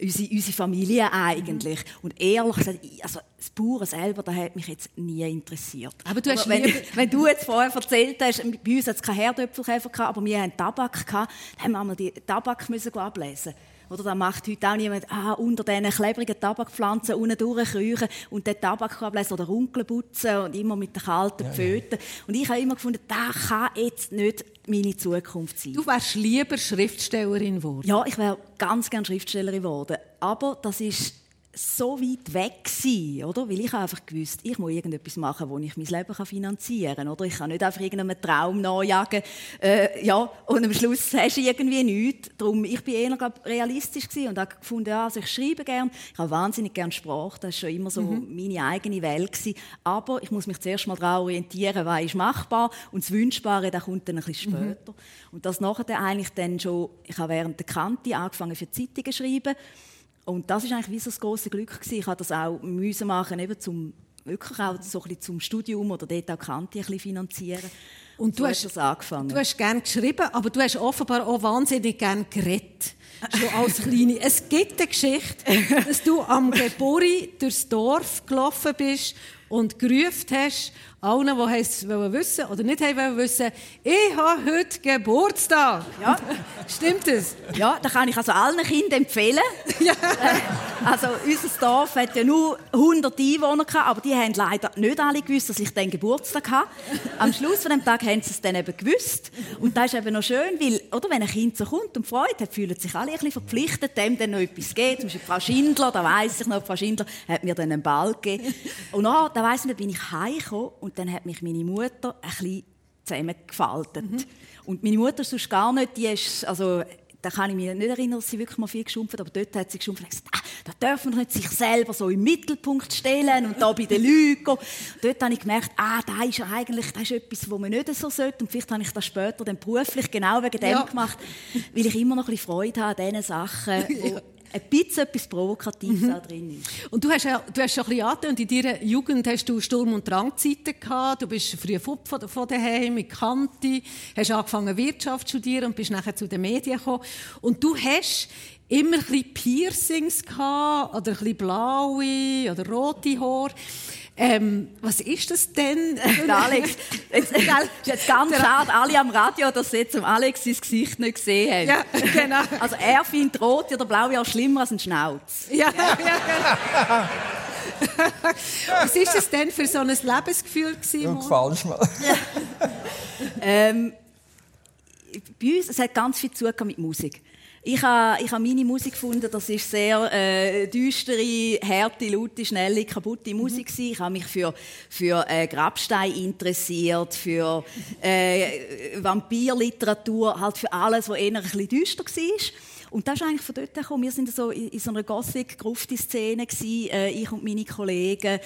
unsere, unsere Familie eigentlich. Mhm. Und ehrlich gesagt, also das Bauern selber, das hat mich jetzt nie interessiert. Aber du hast wenn, wenn, du jetzt vorher erzählt hast, bei uns hat es keine Herdöpfelkäfer gehabt, aber wir hatten Tabak gehabt, dann haben wir die Tabak müssen ablesen. Oder da macht heute auch niemand ah, unter diesen klebrigen Tabakpflanzen unten durchkriechen und den Tabak ablesen oder Runkeln putzen und immer mit den kalten ja, Pfoten. Ja. Und ich habe immer gefunden, das kann jetzt nicht meine Zukunft sein. Du wärst lieber Schriftstellerin geworden? Ja, ich wäre ganz gerne Schriftstellerin geworden. Aber das ist so weit weg gewesen, oder? Weil ich einfach gewusst, ich muss irgendetwas machen, wo ich mein Leben finanzieren kann, oder? Ich kann nicht einfach irgendeinem Traum nachjagen, äh, ja, und am Schluss hast du irgendwie nichts. Darum, ich bin eher glaub, realistisch gewesen und habe gefunden, ja, also ich schreibe gerne, ich habe wahnsinnig gerne Sprache, das war schon immer so mhm. meine eigene Welt gewesen. Aber ich muss mich zuerst mal daran orientieren, was ist machbar und das Wünschbare, das kommt dann ein bisschen mhm. später. Mhm. Und das nachher eigentlich dann schon, ich habe während der Kante angefangen für Zeitungen zu schreiben, und das ist eigentlich wie so das große Glück gewesen. Ich habe das auch müssen machen, eben zum wirklich auch so ein zum Studium oder dort auch Kante ein bisschen finanzieren. Und so du hast das angefangen. Du hast gerne geschrieben, aber du hast offenbar auch wahnsinnig gerne geredet. Schon als Kleine. Es gibt eine Geschichte, dass du am Geburi durchs Dorf gelaufen bist und gerufen hast allen, die es wissen oder nicht haben wissen, ich habe heute Geburtstag. Ja. Stimmt das? Ja, das kann ich also allen Kindern empfehlen. Ja. Äh, also unser Dorf hat ja nur 100 Einwohner gehabt, aber die haben leider nicht alle gewusst, dass ich den Geburtstag habe. Am Schluss von dem Tag haben sie es dann eben gewusst. Und das ist eben noch schön, weil, oder, wenn ein Kind so kommt und Freude hat, fühlen sich alle ein bisschen verpflichtet, dem dann noch etwas geht. Zum Beispiel Frau Schindler, da weiss ich noch, Frau Schindler hat mir dann einen Ball gegeben. Und dann, da weiss ich nicht, bin ich heimgekommen und dann hat mich meine Mutter ein bisschen zusammengefaltet. Mhm. Und meine Mutter ist sonst gar nicht, die ist, also, da kann ich mich nicht erinnern, dass sie wirklich mal viel geschumpft aber dort hat sie geschumpft und gesagt, ah, da darf man nicht sich selber so im Mittelpunkt stellen und da bei den Leuten Dort habe ich gemerkt, ah, da ist eigentlich das ist etwas, was man nicht so sollte und vielleicht habe ich das später dann beruflich genau wegen dem ja. gemacht, weil ich immer noch ein bisschen Freude habe an diesen Sachen, ja ein bisschen etwas Provokatives mhm. drin ist. Und du hast ja, du hast schon ein bisschen angetönt, in deiner Jugend hast du Sturm- und Drangzeiten gehabt. Du bist früh von, von daheim mit Kanti, hast angefangen Wirtschaft zu studieren und bist nachher zu den Medien gekommen. Und du hast immer ein bisschen Piercings gehabt, oder ein bisschen blaue oder rote Haare. Ähm, was ist das denn? Alex, jetzt, ist jetzt ganz schade, alle am Radio, dass sie jetzt um Alex sein Gesicht nicht gesehen haben. Ja, genau. Also er findet rot oder blau ja schlimmer als ein Schnauz. Ja, ja, genau. was ist es denn für so ein Lebensgefühl gewesen? Du gefällst mir. Ja. ähm, bei uns, es hat ganz viel zu mit Musik. Ich habe, ich habe meine Musik gefunden, das ist sehr äh, düstere, harte, laute, schnelle, kaputte mhm. Musik. Mhm. Ich habe mich für, für äh, Grabstein interessiert, für äh, Vampirliteratur, halt für alles, was eher ein bisschen düster war. Und das ist eigentlich von dort gekommen. Wir waren so in, in so einer Gothic-Grufti-Szene, äh, ich und meine Kollegen.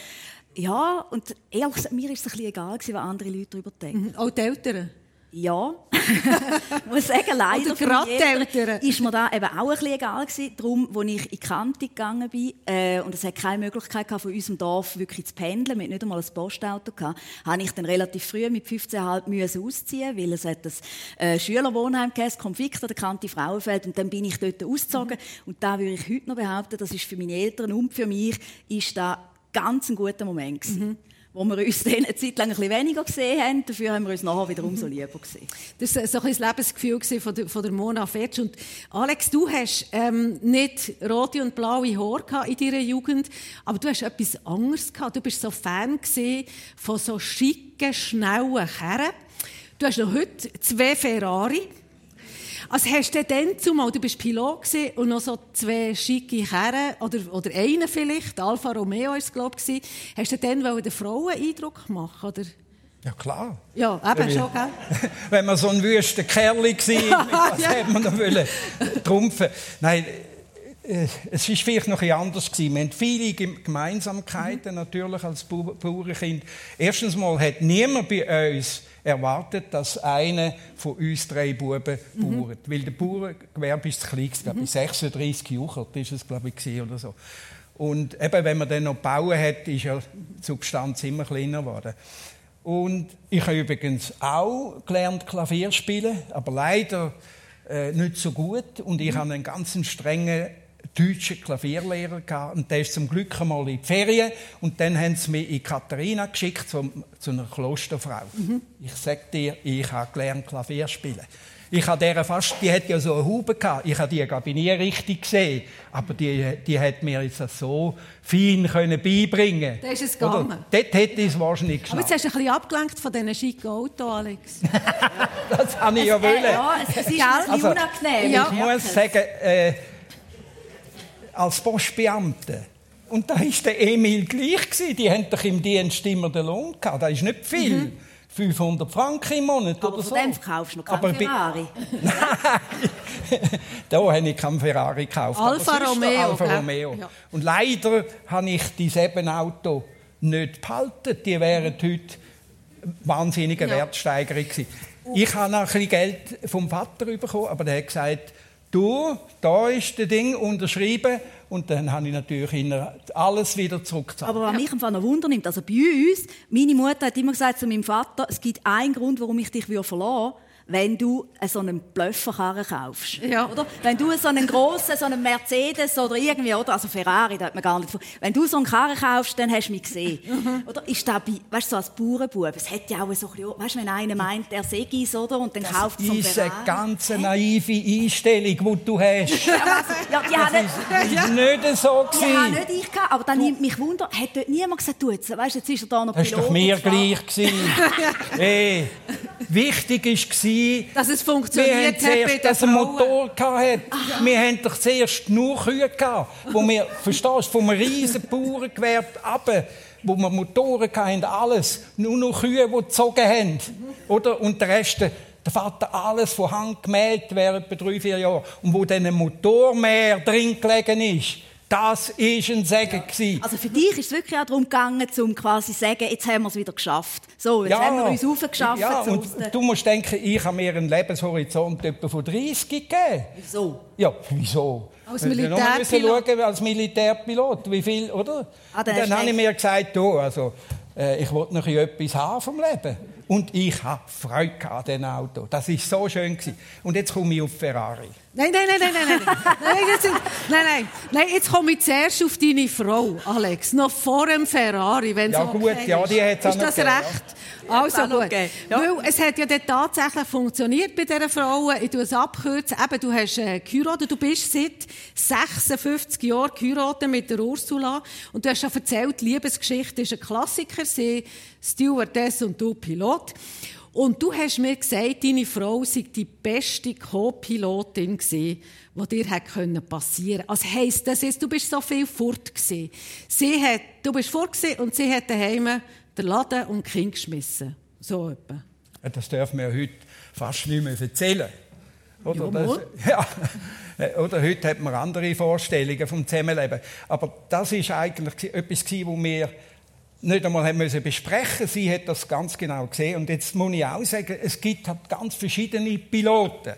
Ja, und ehrlich gesagt, mir war es ein bisschen egal, was andere Leute darüber denken. Mhm. Auch die Eltern? Ja, ich muss sagen, leider Oder ist mir da eben auch ein bisschen egal gewesen. Darum, als ich in die Kante gegangen bin äh, und es hat keine Möglichkeit gehabt, von unserem Dorf wirklich zu pendeln, mit nicht einmal ein Postauto gehabt, habe ich dann relativ früh mit 15,5 müssen ausziehen, weil es hat ein äh, Schülerwohnheim gegeben, Konflikt an der Kante Frauenfeld. Und dann bin ich dort ausgezogen. Mhm. und da würde ich heute noch behaupten, das ist für meine Eltern und für mich ist da ganz ein guter Moment gewesen. Mhm wo wir uns dann eine Zeit lang ein bisschen weniger gesehen haben. Dafür haben wir uns nachher wieder umso lieber gesehen. Das war so ein Lebensgefühl von der, von der Mona Fetsch. Und Alex, du hast ähm, nicht rote und blaue Haare in deiner Jugend, aber du hast etwas anderes gehabt. Du bist so Fan von so schicken, schnellen Kerren. Du hast noch heute zwei Ferrari. Also hast du dann zumal, du bist Pilot und noch so zwei schicke Herren, oder, oder einen vielleicht, Alfa Romeo war es, glaube ich, hast du dann den Frauen Eindruck machen oder? Ja, klar. Ja, eben schon, gell? Wenn man so ein wüster Kerl war, was Ja. hätte man noch wollen trumpfen? Nein, äh, es war vielleicht noch ein anders. Gewesen. Wir haben viele Gem- Gemeinsamkeiten natürlich als Bau- Bauernkind. Erstens mal hat niemand bei uns erwartet, dass einer von uns drei Buben bauert. Weil der Bauerngewerbe ist das kleinste, glaube ich, 36 Juchert ist es, glaube ich, oder so. Und eben, wenn man dann noch bauen hat, ist ja die Substanz immer kleiner geworden. Und ich habe übrigens auch gelernt Klavier spielen, aber leider äh, nicht so gut. Und ich hatte einen ganz strengen deutschen Klavierlehrer gehabt. und der ist zum Glück einmal in die Ferien und dann haben sie mich in Katharina geschickt zu, zu einer Klosterfrau. Ich sag dir, ich habe gelernt Klavier spielen. Ich habe der fast, die hat ja so eine Haube gehabt. Ich habe die ich nie richtig gesehen, aber die, die hat mir jetzt so fein können beibringen. Da ist es Oder? gegangen. Dort hätte ich es wahrscheinlich Aber jetzt geschafft. hast du ein bisschen abgelenkt von diesen schicken Autos, Alex. Das habe ich ja wollen. Ja, es, es ist Also, unangenehm. Ja. Ich muss sagen, äh, als Postbeamte, und da war der Emil gleich, gewesen, die haben doch im Dienst immer den Lohn gehabt. Das ist nicht viel. 500 Franken im Monat Aber oder so. dem verkaufst du noch keinen Ferrari. Nein, da habe ich keinen Ferrari gekauft. Alfa Romeo, Alfa? Romeo. Ja. Und leider habe ich dieses Auto nicht behalten. Die wären heute wahnsinnige Ja. Wertsteigerung gewesen. Ich habe noch ein bisschen Geld vom Vater bekommen, aber der hat gesagt, du, da ist das Ding unterschrieben. Und dann habe ich natürlich alles wieder zurückgezahlt. Aber was mich einfach noch Wunder nimmt, also bei uns, meine Mutter hat immer gesagt zu meinem Vater, es gibt einen Grund, warum ich dich verlassen würde, wenn du so einen Blöfferkarren kaufst. Ja. Oder? Wenn du so einen grossen, so einen Mercedes oder irgendwie, oder? Also Ferrari, da hat man gar nicht vor- Wenn du so einen Karren kaufst, dann hast du mich gesehen. Mhm. Oder? Ist das bei, weißt du, so als Bauernbub, es hat ja auch so ein bisschen, weißt du, wenn einer meint, er sei es, oder? Und dann kauft das so einen ist eine Ferrari. ganz naive Einstellung, die du hast. Ja, die haben nicht, Das ist nicht so. die haben gewesen. nicht ich gehabt, aber dann nimmt mich Wunder, hat dort niemand gesagt, du jetzt, weißt jetzt ist er da noch Das war doch Pilot mir gleich. gewesen. hey, wichtig war, Dass es wir haben funktioniert hat bei zuerst, er einen. Motor hatte. Wir haben doch zuerst nur Kühe gehabt, wo wir, verstehst du, vom riesen Bauerngewerbe runter, wo wir Motoren hatten, alles. Nur noch Kühe, die gezogen haben. Oder? Und der Rest, der Vater alles von Hand gemäht während drei, vier Jahren. Und wo dann ein Motormäher drin gelegen ist, das war ein Segen. gewesen. Also für dich ist es wirklich auch darum gegangen, um quasi zu sagen, jetzt haben wir es wieder geschafft. So, jetzt haben wir uns aufgeschafft. Ja, und du musst denken, ich habe mir einen Lebenshorizont etwa von 30 gegeben. so. Ja, wieso? Als Wir Militärpilot. schauen, als Militärpilot, wie viel, oder? Ah, dann habe ich mir gesagt, du, also, äh, ich wollte noch etwas haben vom Leben. Und ich habe Freude an diesem Auto. Das war so schön. Gewesen. Und jetzt komme ich auf Ferrari. Nein, nein, nein, nein, nein, nein. nein, das sind, nein, nein. Nein, jetzt komme ich zuerst auf deine Frau, Alex. Noch vor dem Ferrari, wenn Ja, gut, okay ja, die hat's auch Ist das gegeben, recht? Also auch noch gut. gegeben, ja. Weil es hat ja dann tatsächlich funktioniert bei dieser Frau. Ich tue es abkürzen. Eben, du hast äh, geheiratet. Du bist seit 56 Jahren geheiratet mit der Ursula. Und du hast schon erzählt, die Liebesgeschichte ist ein Klassiker. Sie Stewardess und du Pilot. Und du hast mir gesagt, deine Frau sei die beste Co-Pilotin gewesen, die dir hätte können passieren. Also heisst das jetzt, du bist so viel fort gewesen. Sie hat, du bist fort gewesen und sie hat daheim den Laden und die Kinder geschmissen. So etwa. Ja, Das dürfen wir heute fast nicht mehr erzählen. Oder, Ja, das, ja. Oder heute hat man andere Vorstellungen vom Zusammenleben. Aber das ist eigentlich etwas, wo wir nicht einmal haben müssen besprechen. Sie hat das ganz genau gesehen. Und jetzt muss ich auch sagen, es gibt halt ganz verschiedene Piloten.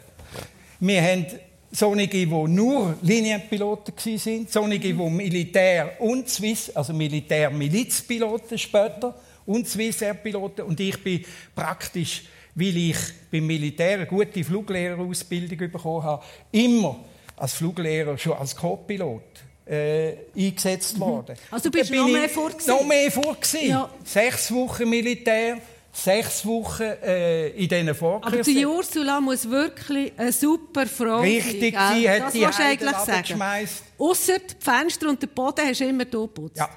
Wir haben solche, die nur Linienpiloten waren, solche, die Militär und Swiss, also Militär-Milizpiloten später und Swissair-Piloten. Und ich bin praktisch, weil ich beim Militär eine gute Fluglehrerausbildung bekommen habe, immer als Fluglehrer, schon als Co-Pilot äh, eingesetzt worden. Also du bist noch mehr vor? Noch mehr vor. Ja. Sechs Wochen Militär, sechs Wochen äh, in diesen Aber Vorkursen. die Ursula muss wirklich eine super Frau Richtig, sein. sie gell? hat das die Heiden runtergeschmeisst. Ausser die Fenster und den Boden hast du immer du geputzt. Ja.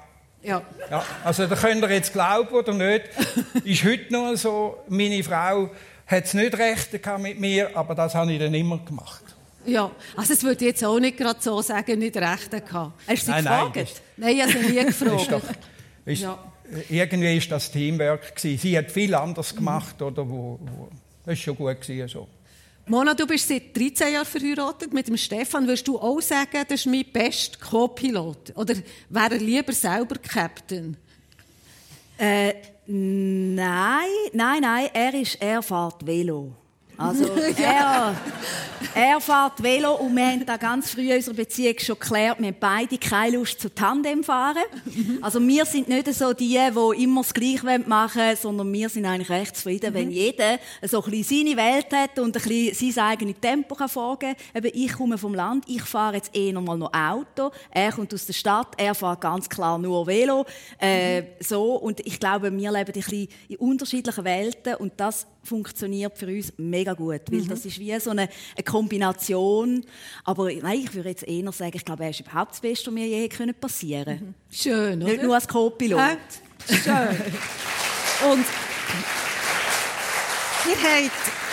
ja. Ja, also da könnt ihr jetzt glauben oder nicht, ist heute noch so, meine Frau hat es nicht recht mit mir, aber das habe ich dann immer gemacht. Ja, also das würde jetzt auch nicht gerade so sagen, nicht recht gehabt. Hast du sie Nein, nein, gefragt? Nein, ich habe sie nie Ist doch, gefragt. ist, Ja. irgendwie ist das Teamwork gewesen. Sie hat viel anders gemacht, oder? Wo, wo, das war schon gut gewesen, so. Mona, du bist seit 13 Jahren verheiratet mit dem Stefan. Würdest du auch sagen, das ist mein bester Co-Pilot? Oder wäre er lieber selber Captain? Äh, nein, nein, nein, er, ist, er fährt Velo. Also, er, er fährt Velo und wir haben da ganz früh in unserer Beziehung schon geklärt, wir haben beide keine Lust zu Tandem fahren. Also wir sind nicht so die, die immer das Gleiche machen wollen, sondern wir sind eigentlich recht zufrieden, wenn jeder so ein bisschen seine Welt hat und ein bisschen sein eigenes Tempo kann vorgeben kann. Eben, ich komme vom Land, ich fahre jetzt eher mal noch Auto, er kommt aus der Stadt, er fährt ganz klar nur Velo. Äh, so. Und ich glaube, wir leben ein bisschen in unterschiedlichen Welten und das funktioniert für uns mega gut, weil mhm. das ist wie so eine, eine, Kombination. Aber nein, ich würde jetzt eher sagen, ich glaube, er ist überhaupt das Beste, was mir je passieren können. Mhm. Schön, oder? Nicht nur als Co-Pilot. Äh? Schön. Und ihr habt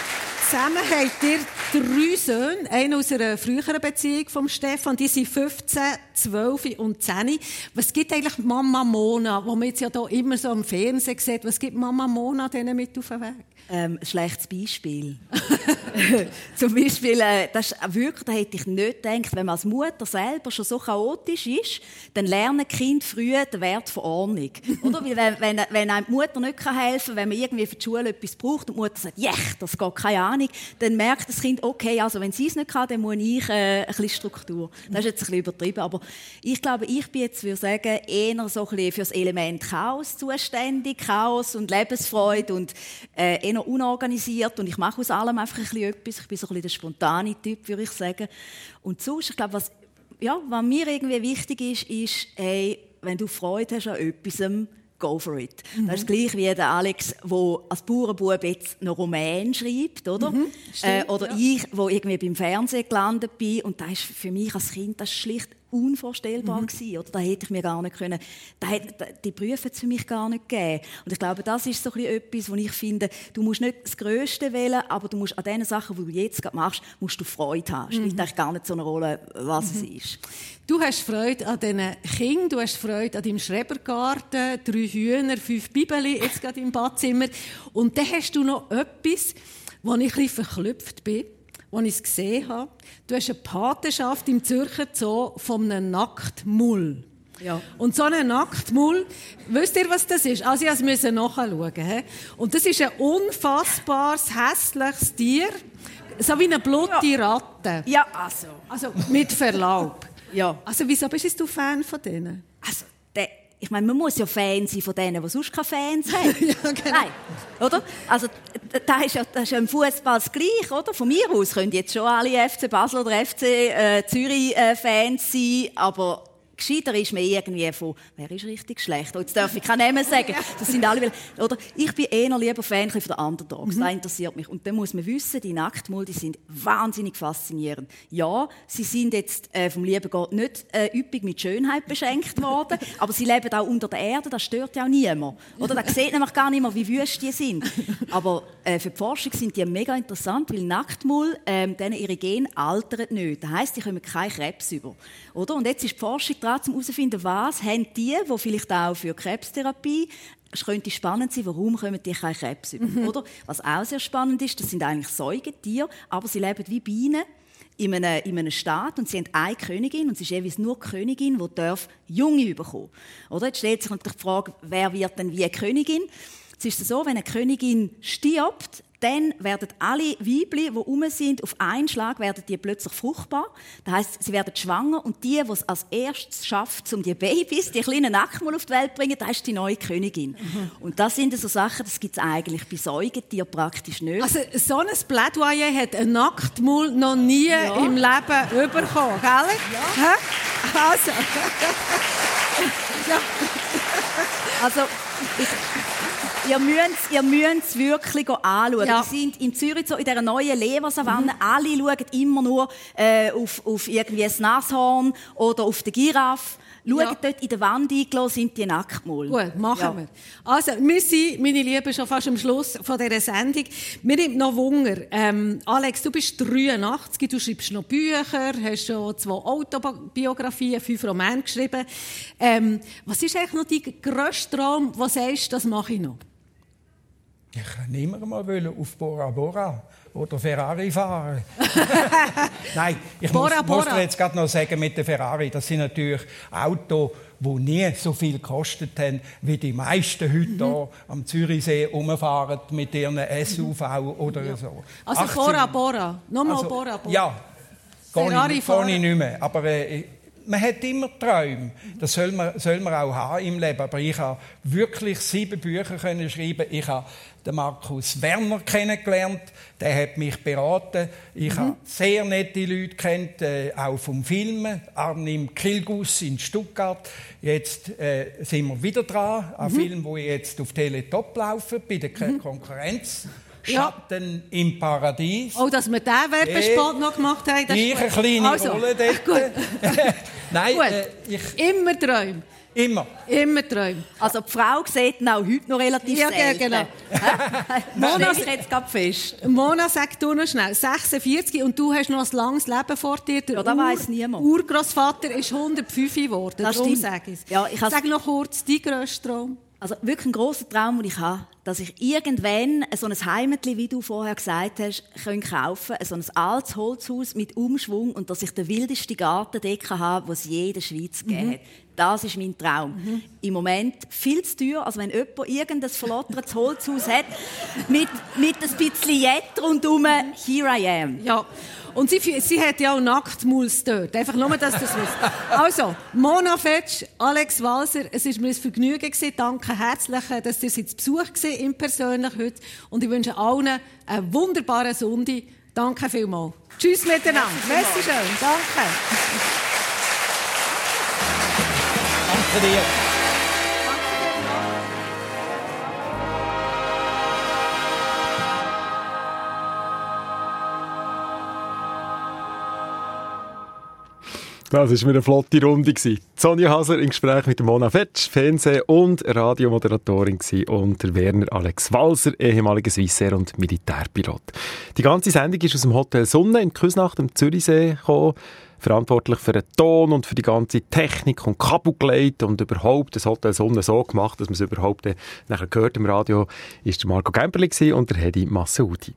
zusammen habt ihr drei Söhne, einen aus einer früheren Beziehung von Stefan, die sind 15, 12 und 10. Was gibt eigentlich Mama Mona, wo man jetzt ja hier immer so am Fernsehen sieht, was gibt Mama Mona denen mit auf den Weg? Ähm, ein schlechtes Beispiel. Zum Beispiel, äh, das ist wirklich, da hätte ich nicht gedacht, wenn man als Mutter selber schon so chaotisch ist, dann lernen Kind früh den Wert von Ordnung. Oder? Weil wenn, wenn, wenn einem die Mutter nicht helfen kann, wenn man irgendwie für die Schule etwas braucht und die Mutter sagt, ja, das geht, keine Ahnung, dann merkt das Kind, okay, also wenn sie es nicht kann, dann muss ich äh, ein bisschen Struktur. Das ist jetzt ein bisschen übertrieben, aber ich glaube, ich bin jetzt, würde sagen, eher so ein für das Element Chaos zuständig, Chaos und Lebensfreude und äh, eher unorganisiert und ich mache aus allem einfach ein bisschen etwas. Ich bin so ein bisschen der spontane Typ, würde ich sagen. Und sonst, ich glaube, was, ja, was mir irgendwie wichtig ist, ist, hey, wenn du Freude hast an etwas, go for it. Mhm. Das ist gleich wie der Alex, der als Bauernbub jetzt noch Romän schreibt, oder? Mhm, äh, oder ja. ich, wo irgendwie beim Fernsehen gelandet bin und das ist für mich als Kind das schlicht unvorstellbar mhm. gewesen, oder? Da hätte ich mir gar nicht können, da hätte, die Prüfe es für mich gar nicht gegeben. Und ich glaube, das ist so ein etwas, wo ich finde, du musst nicht das Größte wählen, aber du musst an den Sachen, die du jetzt gerade machst, musst du Freude haben. Es mhm. spielt eigentlich gar nicht so eine Rolle, was mhm. es ist. Du hast Freude an diesen Kindern, du hast Freude an deinem Schrebergarten, drei Hühner, fünf Bibeln jetzt gerade im Badzimmer. Und dann hast du noch etwas, wo ich ein bisschen verklüpft bin als ich es gesehen habe. Du hast eine Patenschaft im Zürcher Zoo von einem Nacktmull. Ja. Und so ein Nacktmull, wisst ihr, was das ist? Also, ich musste nachschauen. He? Und das ist ein unfassbares, hässliches Tier. So wie eine blutige Ratte. Ja, also. Also, mit Verlaub. ja. Also, wieso bist du Fan von denen? Also, ich meine, man muss ja Fan sein von denen, die sonst keine Fans haben. ja, genau. Nein, oder? Also, das ist ja, das ist ja im Fußball das Gleiche, oder? Von mir aus können jetzt schon alle FC Basel oder FC äh, Zürich äh, Fans sein, aber Gescheiter ist mir irgendwie von, wer ist richtig schlecht? jetzt darf ich keinen Namen sagen. Das sind alle, oder? Ich bin eher lieber Fan von den Underdogs. Mhm. Das interessiert mich. Und dann muss man wissen, die Nacktmull, die sind wahnsinnig faszinierend. Ja, sie sind jetzt äh, vom lieben Gott nicht äh, üppig mit Schönheit beschenkt worden, aber sie leben auch unter der Erde, das stört ja auch niemand. Oder? Da sieht nämlich gar nicht mehr, wie wüst die sind. Aber äh, für die Forschung sind die mega interessant, weil Nacktmull, äh, denen ihre Gene altern nicht. Das heisst, die kommen keinen Krebs über. Oder? Und jetzt ist die Forschung dran, um herauszufinden, was haben die, die vielleicht auch für Krebstherapie es könnte spannend sein, warum kommen die keinen Krebs über, mhm. oder? Was auch sehr spannend ist, das sind eigentlich Säugetiere, aber sie leben wie Bienen in einem, in einem Staat und sie haben eine Königin und es ist jeweils nur die Königin, die darf Junge bekommen. Oder? Jetzt stellt sich natürlich die Frage, wer wird denn wie Königin? Es ist so, wenn eine Königin stirbt, dann werden alle Weibli, die rum sind, auf einen Schlag werden die plötzlich fruchtbar. Das heißt, sie werden schwanger und die, die es als erstes schafft, um die Babys, die kleinen Nackmul auf die Welt zu bringen, das ist die neue Königin. Mhm. Und das sind so Sachen, das gibt es eigentlich bei Säugetieren praktisch nicht. Also so ein Plädoyer hat ein Nacktmull noch nie ja. im Leben bekommen, gell? Ja. Also. ja. Also, ich, Ihr müsst, ihr müsst es wirklich anschauen. Ja. Wir sind in Zürich so in dieser neuen Leversavanne. Mhm. Alle schauen immer nur äh, auf, auf irgendwie das Nashorn oder auf den Giraffe. Schaut ja. dort in der Wand eingelassen, sind die nackt mal. Gut, machen ja. wir. Also, wir sind, meine Lieben, schon fast am Schluss von dieser Sendung. Mir nimmt noch Wunder. Ähm, Alex, du bist 83, du schreibst noch Bücher, hast schon zwei Autobiografien, fünf Romane geschrieben. Ähm, was ist eigentlich noch dein grösster Traum, was sagst das mache ich noch? Ich kann immer mal auf Bora Bora oder Ferrari fahren. Nein, ich Bora, muss, Bora. muss jetzt gerade noch sagen mit der Ferrari, das sind natürlich Autos, die nie so viel gekostet haben, wie die meisten heute mhm. hier am Zürichsee rumfahren mit ihren SUV oder ja. so. Also 18, Bora Bora, nochmal also, Bora Bora. Ja, Ferrari ich, fahren. ich nicht mehr, aber äh, man hat immer Träume. Das soll man, soll man auch haben im Leben. Aber ich habe wirklich sieben Bücher können schreiben. Ich habe den Markus Werner kennengelernt. Der hat mich beraten. Ich mhm. habe sehr nette Leute kennt, äh, auch vom Filmen. Arnim Kilgus in Stuttgart. Jetzt äh, sind wir wieder dran. Ein mhm. Film, wo ich jetzt auf Teletop laufe, bei der mhm. Schatten ja. im Paradies. Oh, dass wir diesen Werbespot noch gemacht haben. Das ich eine kleine also, Rolle dort. Gut. Nein, gut. Äh, ich... Immer träumen. Immer. Immer träumen. Also die Frau sieht ihn auch heute noch relativ ja, selten. Ja, genau. Mona ist jetzt gerade fest. Mona, sag du noch schnell. 46 und du hast noch ein langes Leben vor dir. Der ja, das weiss niemand. Urgroßvater ist 105 geworden. Das sage ich ja, ich Sag noch kurz, dein grösster Traum. Also wirklich ein großer Traum, den ich habe, dass ich irgendwann so ein Heimatli, wie du vorher gesagt hast, kaufen kann, so ein altes Holzhaus mit Umschwung und dass ich den wildesten Garten habe, den es je in der Schweiz mhm. gibt. Das ist mein Traum. Mhm. Im Moment viel zu teuer, also wenn jemand irgendein verlottertes Holzhaus hat, mit, mit ein bisschen Jet rundherum, here I am. Ja. Und sie, sie hat ja auch Nacktmuls dort. Einfach nur, dass das wisst. Also, Mona Fetsch, Alex Walser, es war mir ein Vergnügen gewesen. Danke herzlich, dass ihr zu Besuch gewesen, im persönlich heute. Und ich wünsche allen einen wunderbaren Sonntag. Danke vielmals. Tschüss miteinander. Merci schön. Danke. Danke dir. Das war eine flotte Runde. Sonja Haser im Gespräch mit Mona Fetsch, Fernseh- und Radiomoderatorin und Werner Alex Walser, ehemaliger Swissair und Militärpilot. Die ganze Sendung ist aus dem Hotel Sonne in Küsnacht am Zürichsee gekommen verantwortlich für den Ton und für die ganze Technik und Kabel gelegt und überhaupt das Hotel Sonne so gemacht, dass man es überhaupt nachher gehört im Radio, ist Marco Gemperli und der Hedi Massoudi.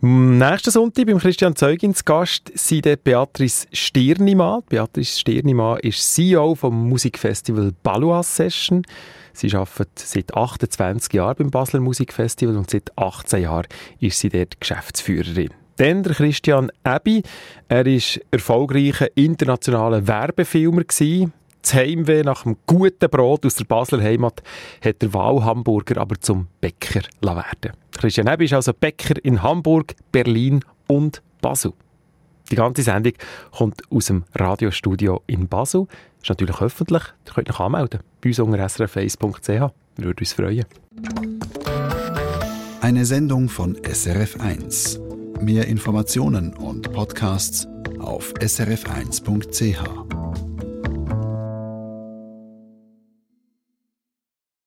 Nächsten Sonntag beim Christian Zeugin zu Gast sind Beatrice Stirnimann. Beatrice Stirnimann ist CEO vom Musikfestival Balua Session. Sie arbeitet seit 28 Jahren beim Basler Musikfestival und seit 18 Jahren ist sie dort Geschäftsführerin. Dann der Christian Ebi. Er war erfolgreicher internationaler Werbefilmer. Gewesen. Das Heimweh nach einem guten Brot aus der Basler Heimat hat der Wahlhamburger aber zum Bäcker werden. Christian Ebi ist also Bäcker in Hamburg, Berlin und Basel. Die ganze Sendung kommt aus dem Radiostudio in Basel. Ist natürlich öffentlich. Ihr könnt euch anmelden bei uns unter srf1.ch. Wir würden uns freuen. Eine Sendung von SRF1. Mehr Informationen und Podcasts auf srf1.ch.